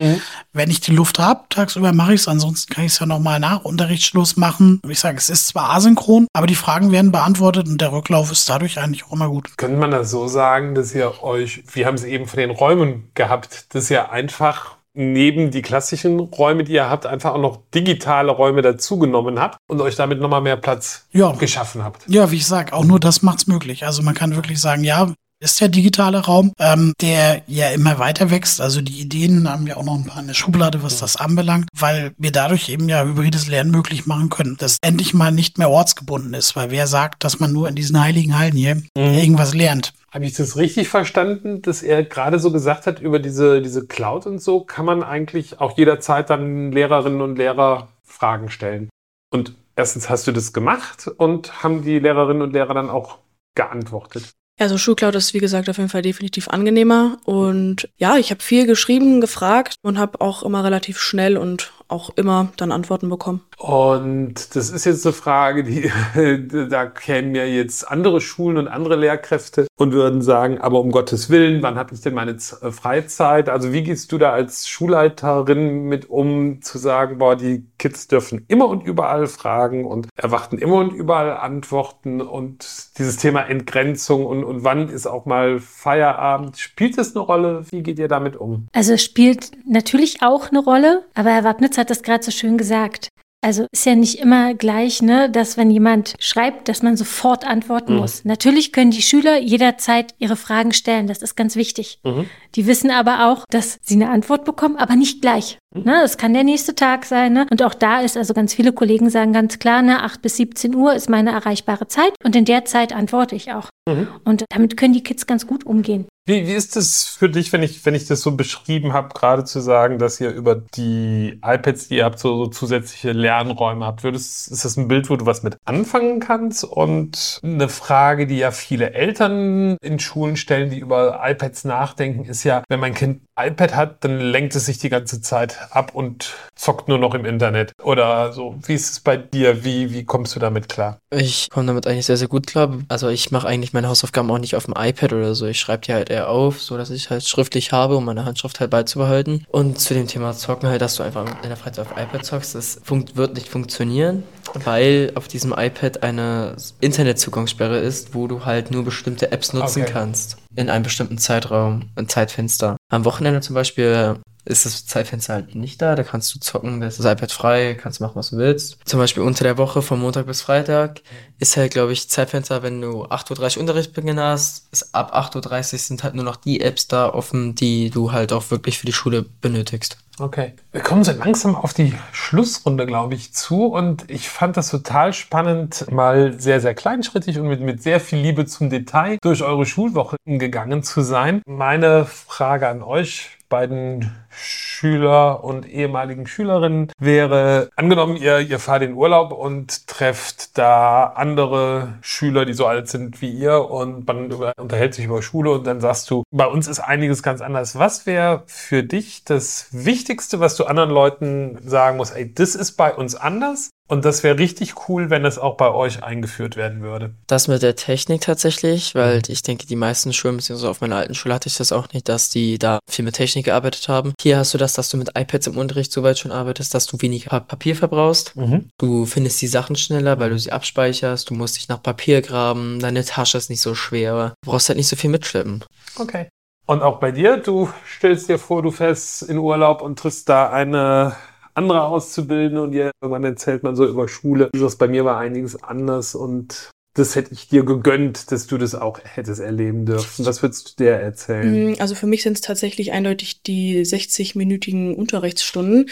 Wenn ich die Luft habe, tagsüber mache ich es, ansonsten kann ich es ja nochmal nach Unterrichtsschluss machen. Ich sage, es ist zwar asynchron, aber die Fragen werden beantwortet und der Rücklauf ist dadurch eigentlich auch immer gut. Könnte man das so sagen, dass ihr euch, wir haben es eben von den Räumen gehabt, dass ihr einfach neben die klassischen Räume, die ihr habt, einfach auch noch digitale Räume dazugenommen habt und euch damit nochmal mehr Platz Ja. geschaffen habt? Ja, wie ich sage, auch nur das macht's möglich. Also man kann wirklich sagen, ja, ist der digitale Raum, ähm, der ja immer weiter wächst. Also die Ideen haben ja auch noch ein paar in der Schublade, was das anbelangt, weil wir dadurch eben ja hybrides Lernen möglich machen können, das endlich mal nicht mehr ortsgebunden ist, weil wer sagt, dass man nur in diesen heiligen Hallen hier irgendwas lernt? Habe ich das richtig verstanden, dass er gerade so gesagt hat über diese, diese Cloud und so, kann man eigentlich auch jederzeit dann Lehrerinnen und Lehrer Fragen stellen? Und erstens hast du das gemacht und haben die Lehrerinnen und Lehrer dann auch geantwortet? Also Schulcloud ist, wie gesagt, auf jeden Fall definitiv angenehmer. Und ja, ich habe viel geschrieben, gefragt und habe auch immer relativ schnell und auch immer dann Antworten bekommen. Und das ist jetzt eine Frage, die <laughs> da kämen ja jetzt andere Schulen und andere Lehrkräfte und würden sagen, aber um Gottes Willen, wann habe ich denn meine äh, Freizeit? Also wie gehst du da als Schulleiterin mit um, zu sagen, boah, die Kids dürfen immer und überall fragen und erwarten immer und überall Antworten und dieses Thema Entgrenzung und, und wann ist auch mal Feierabend? Spielt es eine Rolle? Wie geht ihr damit um? Also es spielt natürlich auch eine Rolle, aber Herr Wabnitz hat das gerade so schön gesagt. Also ist ja nicht immer gleich, ne, dass wenn jemand schreibt, dass man sofort antworten Mhm. muss. Natürlich können die Schüler jederzeit ihre Fragen stellen, das ist ganz wichtig. Mhm. Die wissen aber auch, dass sie eine Antwort bekommen, aber nicht gleich. Ne, das kann der nächste Tag sein. Ne? Und auch da ist also ganz viele Kollegen sagen ganz klar, ne, 8 bis 17 Uhr ist meine erreichbare Zeit und in der Zeit antworte ich auch. Mhm. Und damit können die Kids ganz gut umgehen. Wie, wie ist es für dich, wenn ich, wenn ich das so beschrieben habe, gerade zu sagen, dass ihr über die iPads, die ihr habt, so, so zusätzliche Lernräume habt? Würdest, ist das ein Bild, wo du was mit anfangen kannst? Und eine Frage, die ja viele Eltern in Schulen stellen, die über iPads nachdenken, ist ja, wenn mein Kind iPad hat, dann lenkt es sich die ganze Zeit ab und zockt nur noch im Internet. Oder so. Wie ist es bei dir? Wie, wie kommst du damit klar? Ich komme damit eigentlich sehr, sehr gut klar. Also ich mache eigentlich meine Hausaufgaben auch nicht auf dem iPad oder so. Ich schreibe die halt eher auf, so dass ich halt schriftlich habe, um meine Handschrift halt beizubehalten. Und zu dem Thema Zocken halt, dass du einfach in der Freizeit auf iPad zockst, das wird nicht funktionieren, weil auf diesem iPad eine Internetzugangssperre ist, wo du halt nur bestimmte Apps nutzen Okay. kannst. In einem bestimmten Zeitraum, ein Zeitfenster. Am Wochenende zum Beispiel ist das Zeitfenster halt nicht da, da kannst du zocken, da ist das iPad frei, kannst machen, was du willst. Zum Beispiel unter der Woche von Montag bis Freitag ist halt, glaube ich, Zeitfenster, wenn du 8.30 Uhr Unterrichtsbeginn hast, ist ab 8.30 Uhr sind halt nur noch die Apps da offen, die du halt auch wirklich für die Schule benötigst. Okay. Wir kommen so langsam auf die Schlussrunde, glaube ich, zu. Und ich fand das total spannend, mal sehr, sehr kleinschrittig und mit, mit sehr viel Liebe zum Detail durch eure Schulwoche gegangen zu sein. Meine Frage an euch beiden Schüler und ehemaligen Schülerinnen wäre, angenommen, ihr, ihr fahrt in Urlaub und trefft da andere Schüler, die so alt sind wie ihr und man unterhält sich über Schule und dann sagst du, bei uns ist einiges ganz anders. Was wäre für dich das Wichtigste, was du anderen Leuten sagen musst, ey, das ist bei uns anders? Und das wäre richtig cool, wenn das auch bei euch eingeführt werden würde. Das mit der Technik tatsächlich, weil ich denke, die meisten Schulen, beziehungsweise auf meiner alten Schule hatte ich das auch nicht, dass die da viel mit Technik gearbeitet haben. Hier hast du das, dass du mit iPads im Unterricht so weit schon arbeitest, dass du weniger Papier verbrauchst. Du findest die Sachen schneller, weil du sie abspeicherst. Du musst dich nach Papier graben. Deine Tasche ist nicht so schwer. Du brauchst halt nicht so viel mitschleppen. Okay. Und auch bei dir, du stellst dir vor, du fährst in Urlaub und triffst da eine andere Auszubildende und ihr irgendwann erzählt man so über Schule. Sagst, bei mir war einiges anders und das hätte ich dir gegönnt, dass du das auch hättest erleben dürfen. Was würdest du dir erzählen? Mm, Also für mich sind es tatsächlich eindeutig die 60-minütigen Unterrichtsstunden,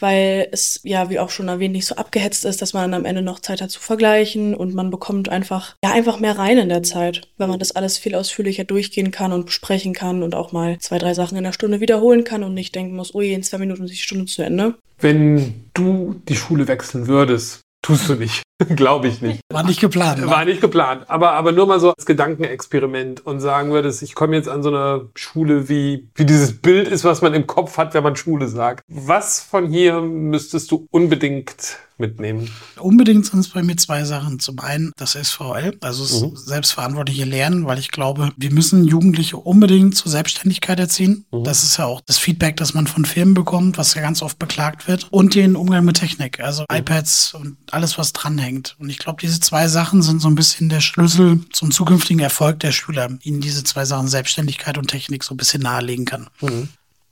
weil es ja, wie auch schon erwähnt, nicht so abgehetzt ist, dass man am Ende noch Zeit hat zu vergleichen und man bekommt einfach, ja, einfach mehr rein in der Zeit, weil man das alles viel ausführlicher durchgehen kann und besprechen kann und auch mal zwei, drei Sachen in der Stunde wiederholen kann und nicht denken muss, oh je, in zwei Minuten ist die Stunde zu Ende. Wenn du die Schule wechseln würdest, tust du nicht. <laughs> Glaube ich nicht. War nicht geplant. ne? War nicht geplant, aber, aber nur mal so als Gedankenexperiment und sagen würdest, ich komme jetzt an so eine Schule, wie, wie dieses Bild ist, was man im Kopf hat, wenn man Schule sagt. Was von hier müsstest du unbedingt mitnehmen? Unbedingt sind es bei mir zwei Sachen. Zum einen das SVL, also das Mhm. selbstverantwortliche Lernen, weil ich glaube, wir müssen Jugendliche unbedingt zur Selbstständigkeit erziehen. Mhm. Das ist ja auch das Feedback, das man von Firmen bekommt, was ja ganz oft beklagt wird. Und den Umgang mit Technik, also Mhm. iPads und alles, was dranhängt. Und ich glaube, diese zwei Sachen sind so ein bisschen der Schlüssel zum zukünftigen Erfolg der Schüler, ihnen diese zwei Sachen Selbstständigkeit und Technik so ein bisschen nahelegen kann.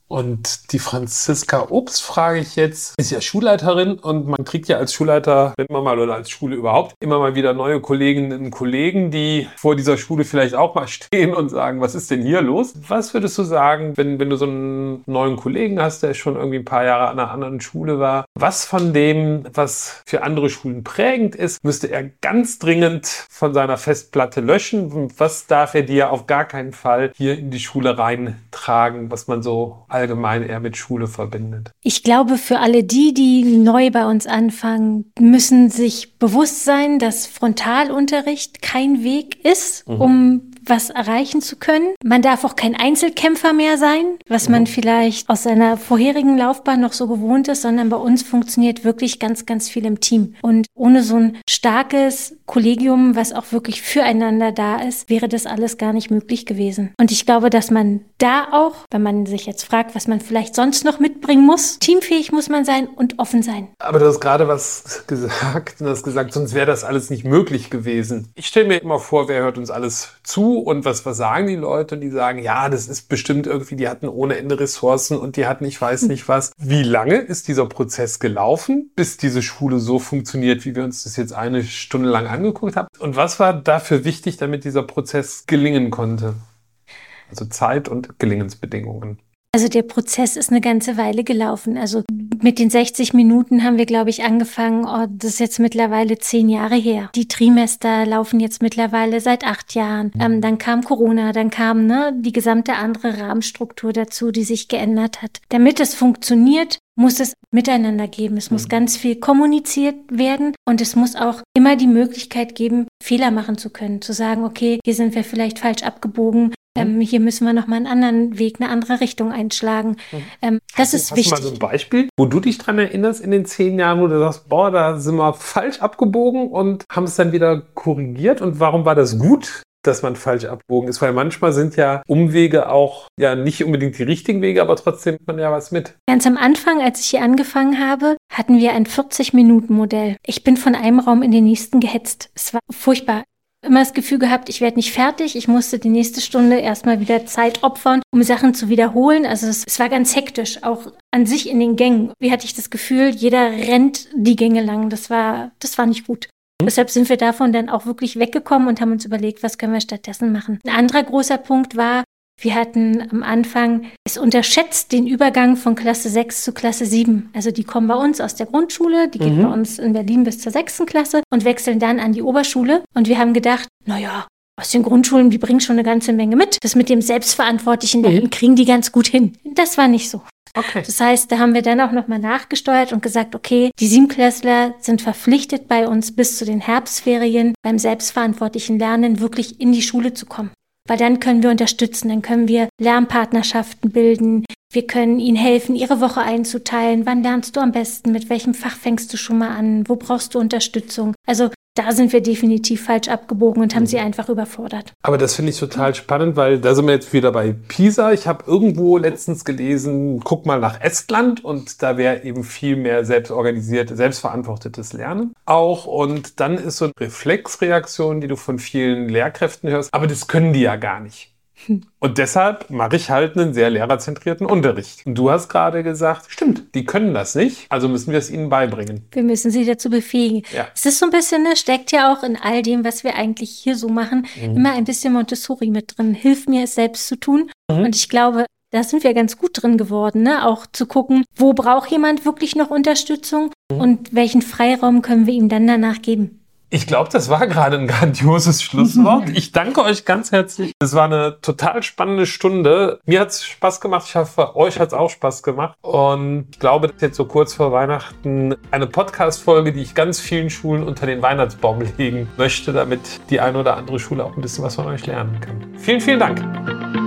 Und die Franziska Obst frage ich jetzt, ist ja Schulleiterin und man kriegt ja als Schulleiter, wenn man mal oder als Schule überhaupt, immer mal wieder neue Kolleginnen und Kollegen, die vor dieser Schule vielleicht auch mal <laughs> stehen und sagen, was ist denn hier los? Was würdest du sagen, wenn, wenn du so einen neuen Kollegen hast, der schon irgendwie ein paar Jahre an einer anderen Schule war? Was von dem, was für andere Schulen prägend ist, müsste er ganz dringend von seiner Festplatte löschen? Was darf er dir auf gar keinen Fall hier in die Schule reintragen, was man so allgemein eher mit Schule verbindet? Ich glaube, für alle die, die neu bei uns anfangen, müssen sich bewusst sein, dass Frontalunterricht kein Weg ist, um was erreichen zu können. Man darf auch kein Einzelkämpfer mehr sein, was man vielleicht aus seiner vorherigen Laufbahn noch so gewohnt ist, sondern bei uns funktioniert wirklich ganz, ganz viel im Team. Und ohne so ein starkes Kollegium, was auch wirklich füreinander da ist, wäre das alles gar nicht möglich gewesen. Und ich glaube, dass man da auch, wenn man sich jetzt fragt, was man vielleicht sonst noch mitbringen muss, teamfähig muss man sein und offen sein. Aber du hast gerade was <laughs> gesagt und hast gesagt, sonst wäre das alles nicht möglich gewesen. Ich stelle mir immer vor, wer hört uns alles zu und was, was sagen die Leute? Und die sagen, ja, das ist bestimmt irgendwie, die hatten ohne Ende Ressourcen und die hatten ich weiß nicht was. Wie lange ist dieser Prozess gelaufen, bis diese Schule so funktioniert, wie wir uns das jetzt eine Stunde lang angeguckt haben? Und was war dafür wichtig, damit dieser Prozess gelingen konnte? Also Zeit und Gelingensbedingungen. Also der Prozess ist eine ganze Weile gelaufen. Also mit den 60 Minuten haben wir, glaube ich, angefangen. Oh, das ist jetzt mittlerweile zehn Jahre her. Die Trimester laufen jetzt mittlerweile seit acht Jahren. Ähm, dann kam Corona, dann kam ne, die gesamte andere Rahmenstruktur dazu, die sich geändert hat. Damit es funktioniert, muss es miteinander geben. Es muss ganz viel kommuniziert werden und es muss auch immer die Möglichkeit geben, Fehler machen zu können. Zu sagen, okay, hier sind wir vielleicht falsch abgebogen. Ähm, hier müssen wir nochmal einen anderen Weg, eine andere Richtung einschlagen. Ähm, das hast ist du, wichtig. Hast du mal so ein Beispiel, wo du dich dran erinnerst in den zehn Jahren, wo du sagst, boah, da sind wir falsch abgebogen und haben es dann wieder korrigiert und warum war das gut? dass man falsch abgebogen ist, weil manchmal sind ja Umwege auch ja nicht unbedingt die richtigen Wege, aber trotzdem nimmt man ja was mit. Ganz am Anfang, als ich hier angefangen habe, hatten wir ein 40-Minuten-Modell. Ich bin von einem Raum in den nächsten gehetzt. Es war furchtbar. Immer das Gefühl gehabt, ich werde nicht fertig. Ich musste die nächste Stunde erstmal wieder Zeit opfern, um Sachen zu wiederholen. Also es, es war ganz hektisch, auch an sich in den Gängen. Wie hatte ich das Gefühl, jeder rennt die Gänge lang. Das war, das war nicht gut. Deshalb sind wir davon dann auch wirklich weggekommen und haben uns überlegt, was können wir stattdessen machen. Ein anderer großer Punkt war, wir hatten am Anfang es unterschätzt den Übergang von Klasse 6 zu Klasse 7. Also die kommen bei uns aus der Grundschule, die gehen bei uns in Berlin bis zur 6. Klasse und wechseln dann an die Oberschule. Und wir haben gedacht, naja, aus den Grundschulen, die bringen schon eine ganze Menge mit. Das mit dem selbstverantwortlichen Lernen kriegen die ganz gut hin. Das war nicht so. Okay. Das heißt, da haben wir dann auch nochmal nachgesteuert und gesagt, okay, die Siebenklässler sind verpflichtet bei uns bis zu den Herbstferien beim selbstverantwortlichen Lernen wirklich in die Schule zu kommen. Weil dann können wir unterstützen, dann können wir Lernpartnerschaften bilden, wir können ihnen helfen, ihre Woche einzuteilen. Wann lernst du am besten? Mit welchem Fach fängst du schon mal an? Wo brauchst du Unterstützung? Also da sind wir definitiv falsch abgebogen und haben sie einfach überfordert. Aber das finde ich total spannend, weil da sind wir jetzt wieder bei PISA. Ich habe irgendwo letztens gelesen, guck mal nach Estland und da wäre eben viel mehr selbstorganisiert, selbstverantwortetes Lernen auch. Und dann ist so eine Reflexreaktion, die du von vielen Lehrkräften hörst, aber das können die ja gar nicht. Und deshalb mache ich halt einen sehr lehrerzentrierten Unterricht. Und du hast gerade gesagt, stimmt, die können das nicht, also müssen wir es ihnen beibringen. Wir müssen sie dazu befähigen. Ja. Es ist so ein bisschen, ne, steckt ja auch in all dem, was wir eigentlich hier so machen, immer ein bisschen Montessori mit drin. Hilf mir, es selbst zu tun. Und ich glaube, da sind wir ganz gut drin geworden, ne? auch zu gucken, wo braucht jemand wirklich noch Unterstützung und welchen Freiraum können wir ihm dann danach geben. Ich glaube, das war gerade ein grandioses Schlusswort. <laughs> Ich danke euch ganz herzlich. Es war eine total spannende Stunde. Mir hat es Spaß gemacht. Ich hoffe, euch hat es auch Spaß gemacht. Und ich glaube, das ist jetzt so kurz vor Weihnachten eine Podcast-Folge, die ich ganz vielen Schulen unter den Weihnachtsbaum legen möchte, damit die eine oder andere Schule auch ein bisschen was von euch lernen kann. Vielen, vielen Dank.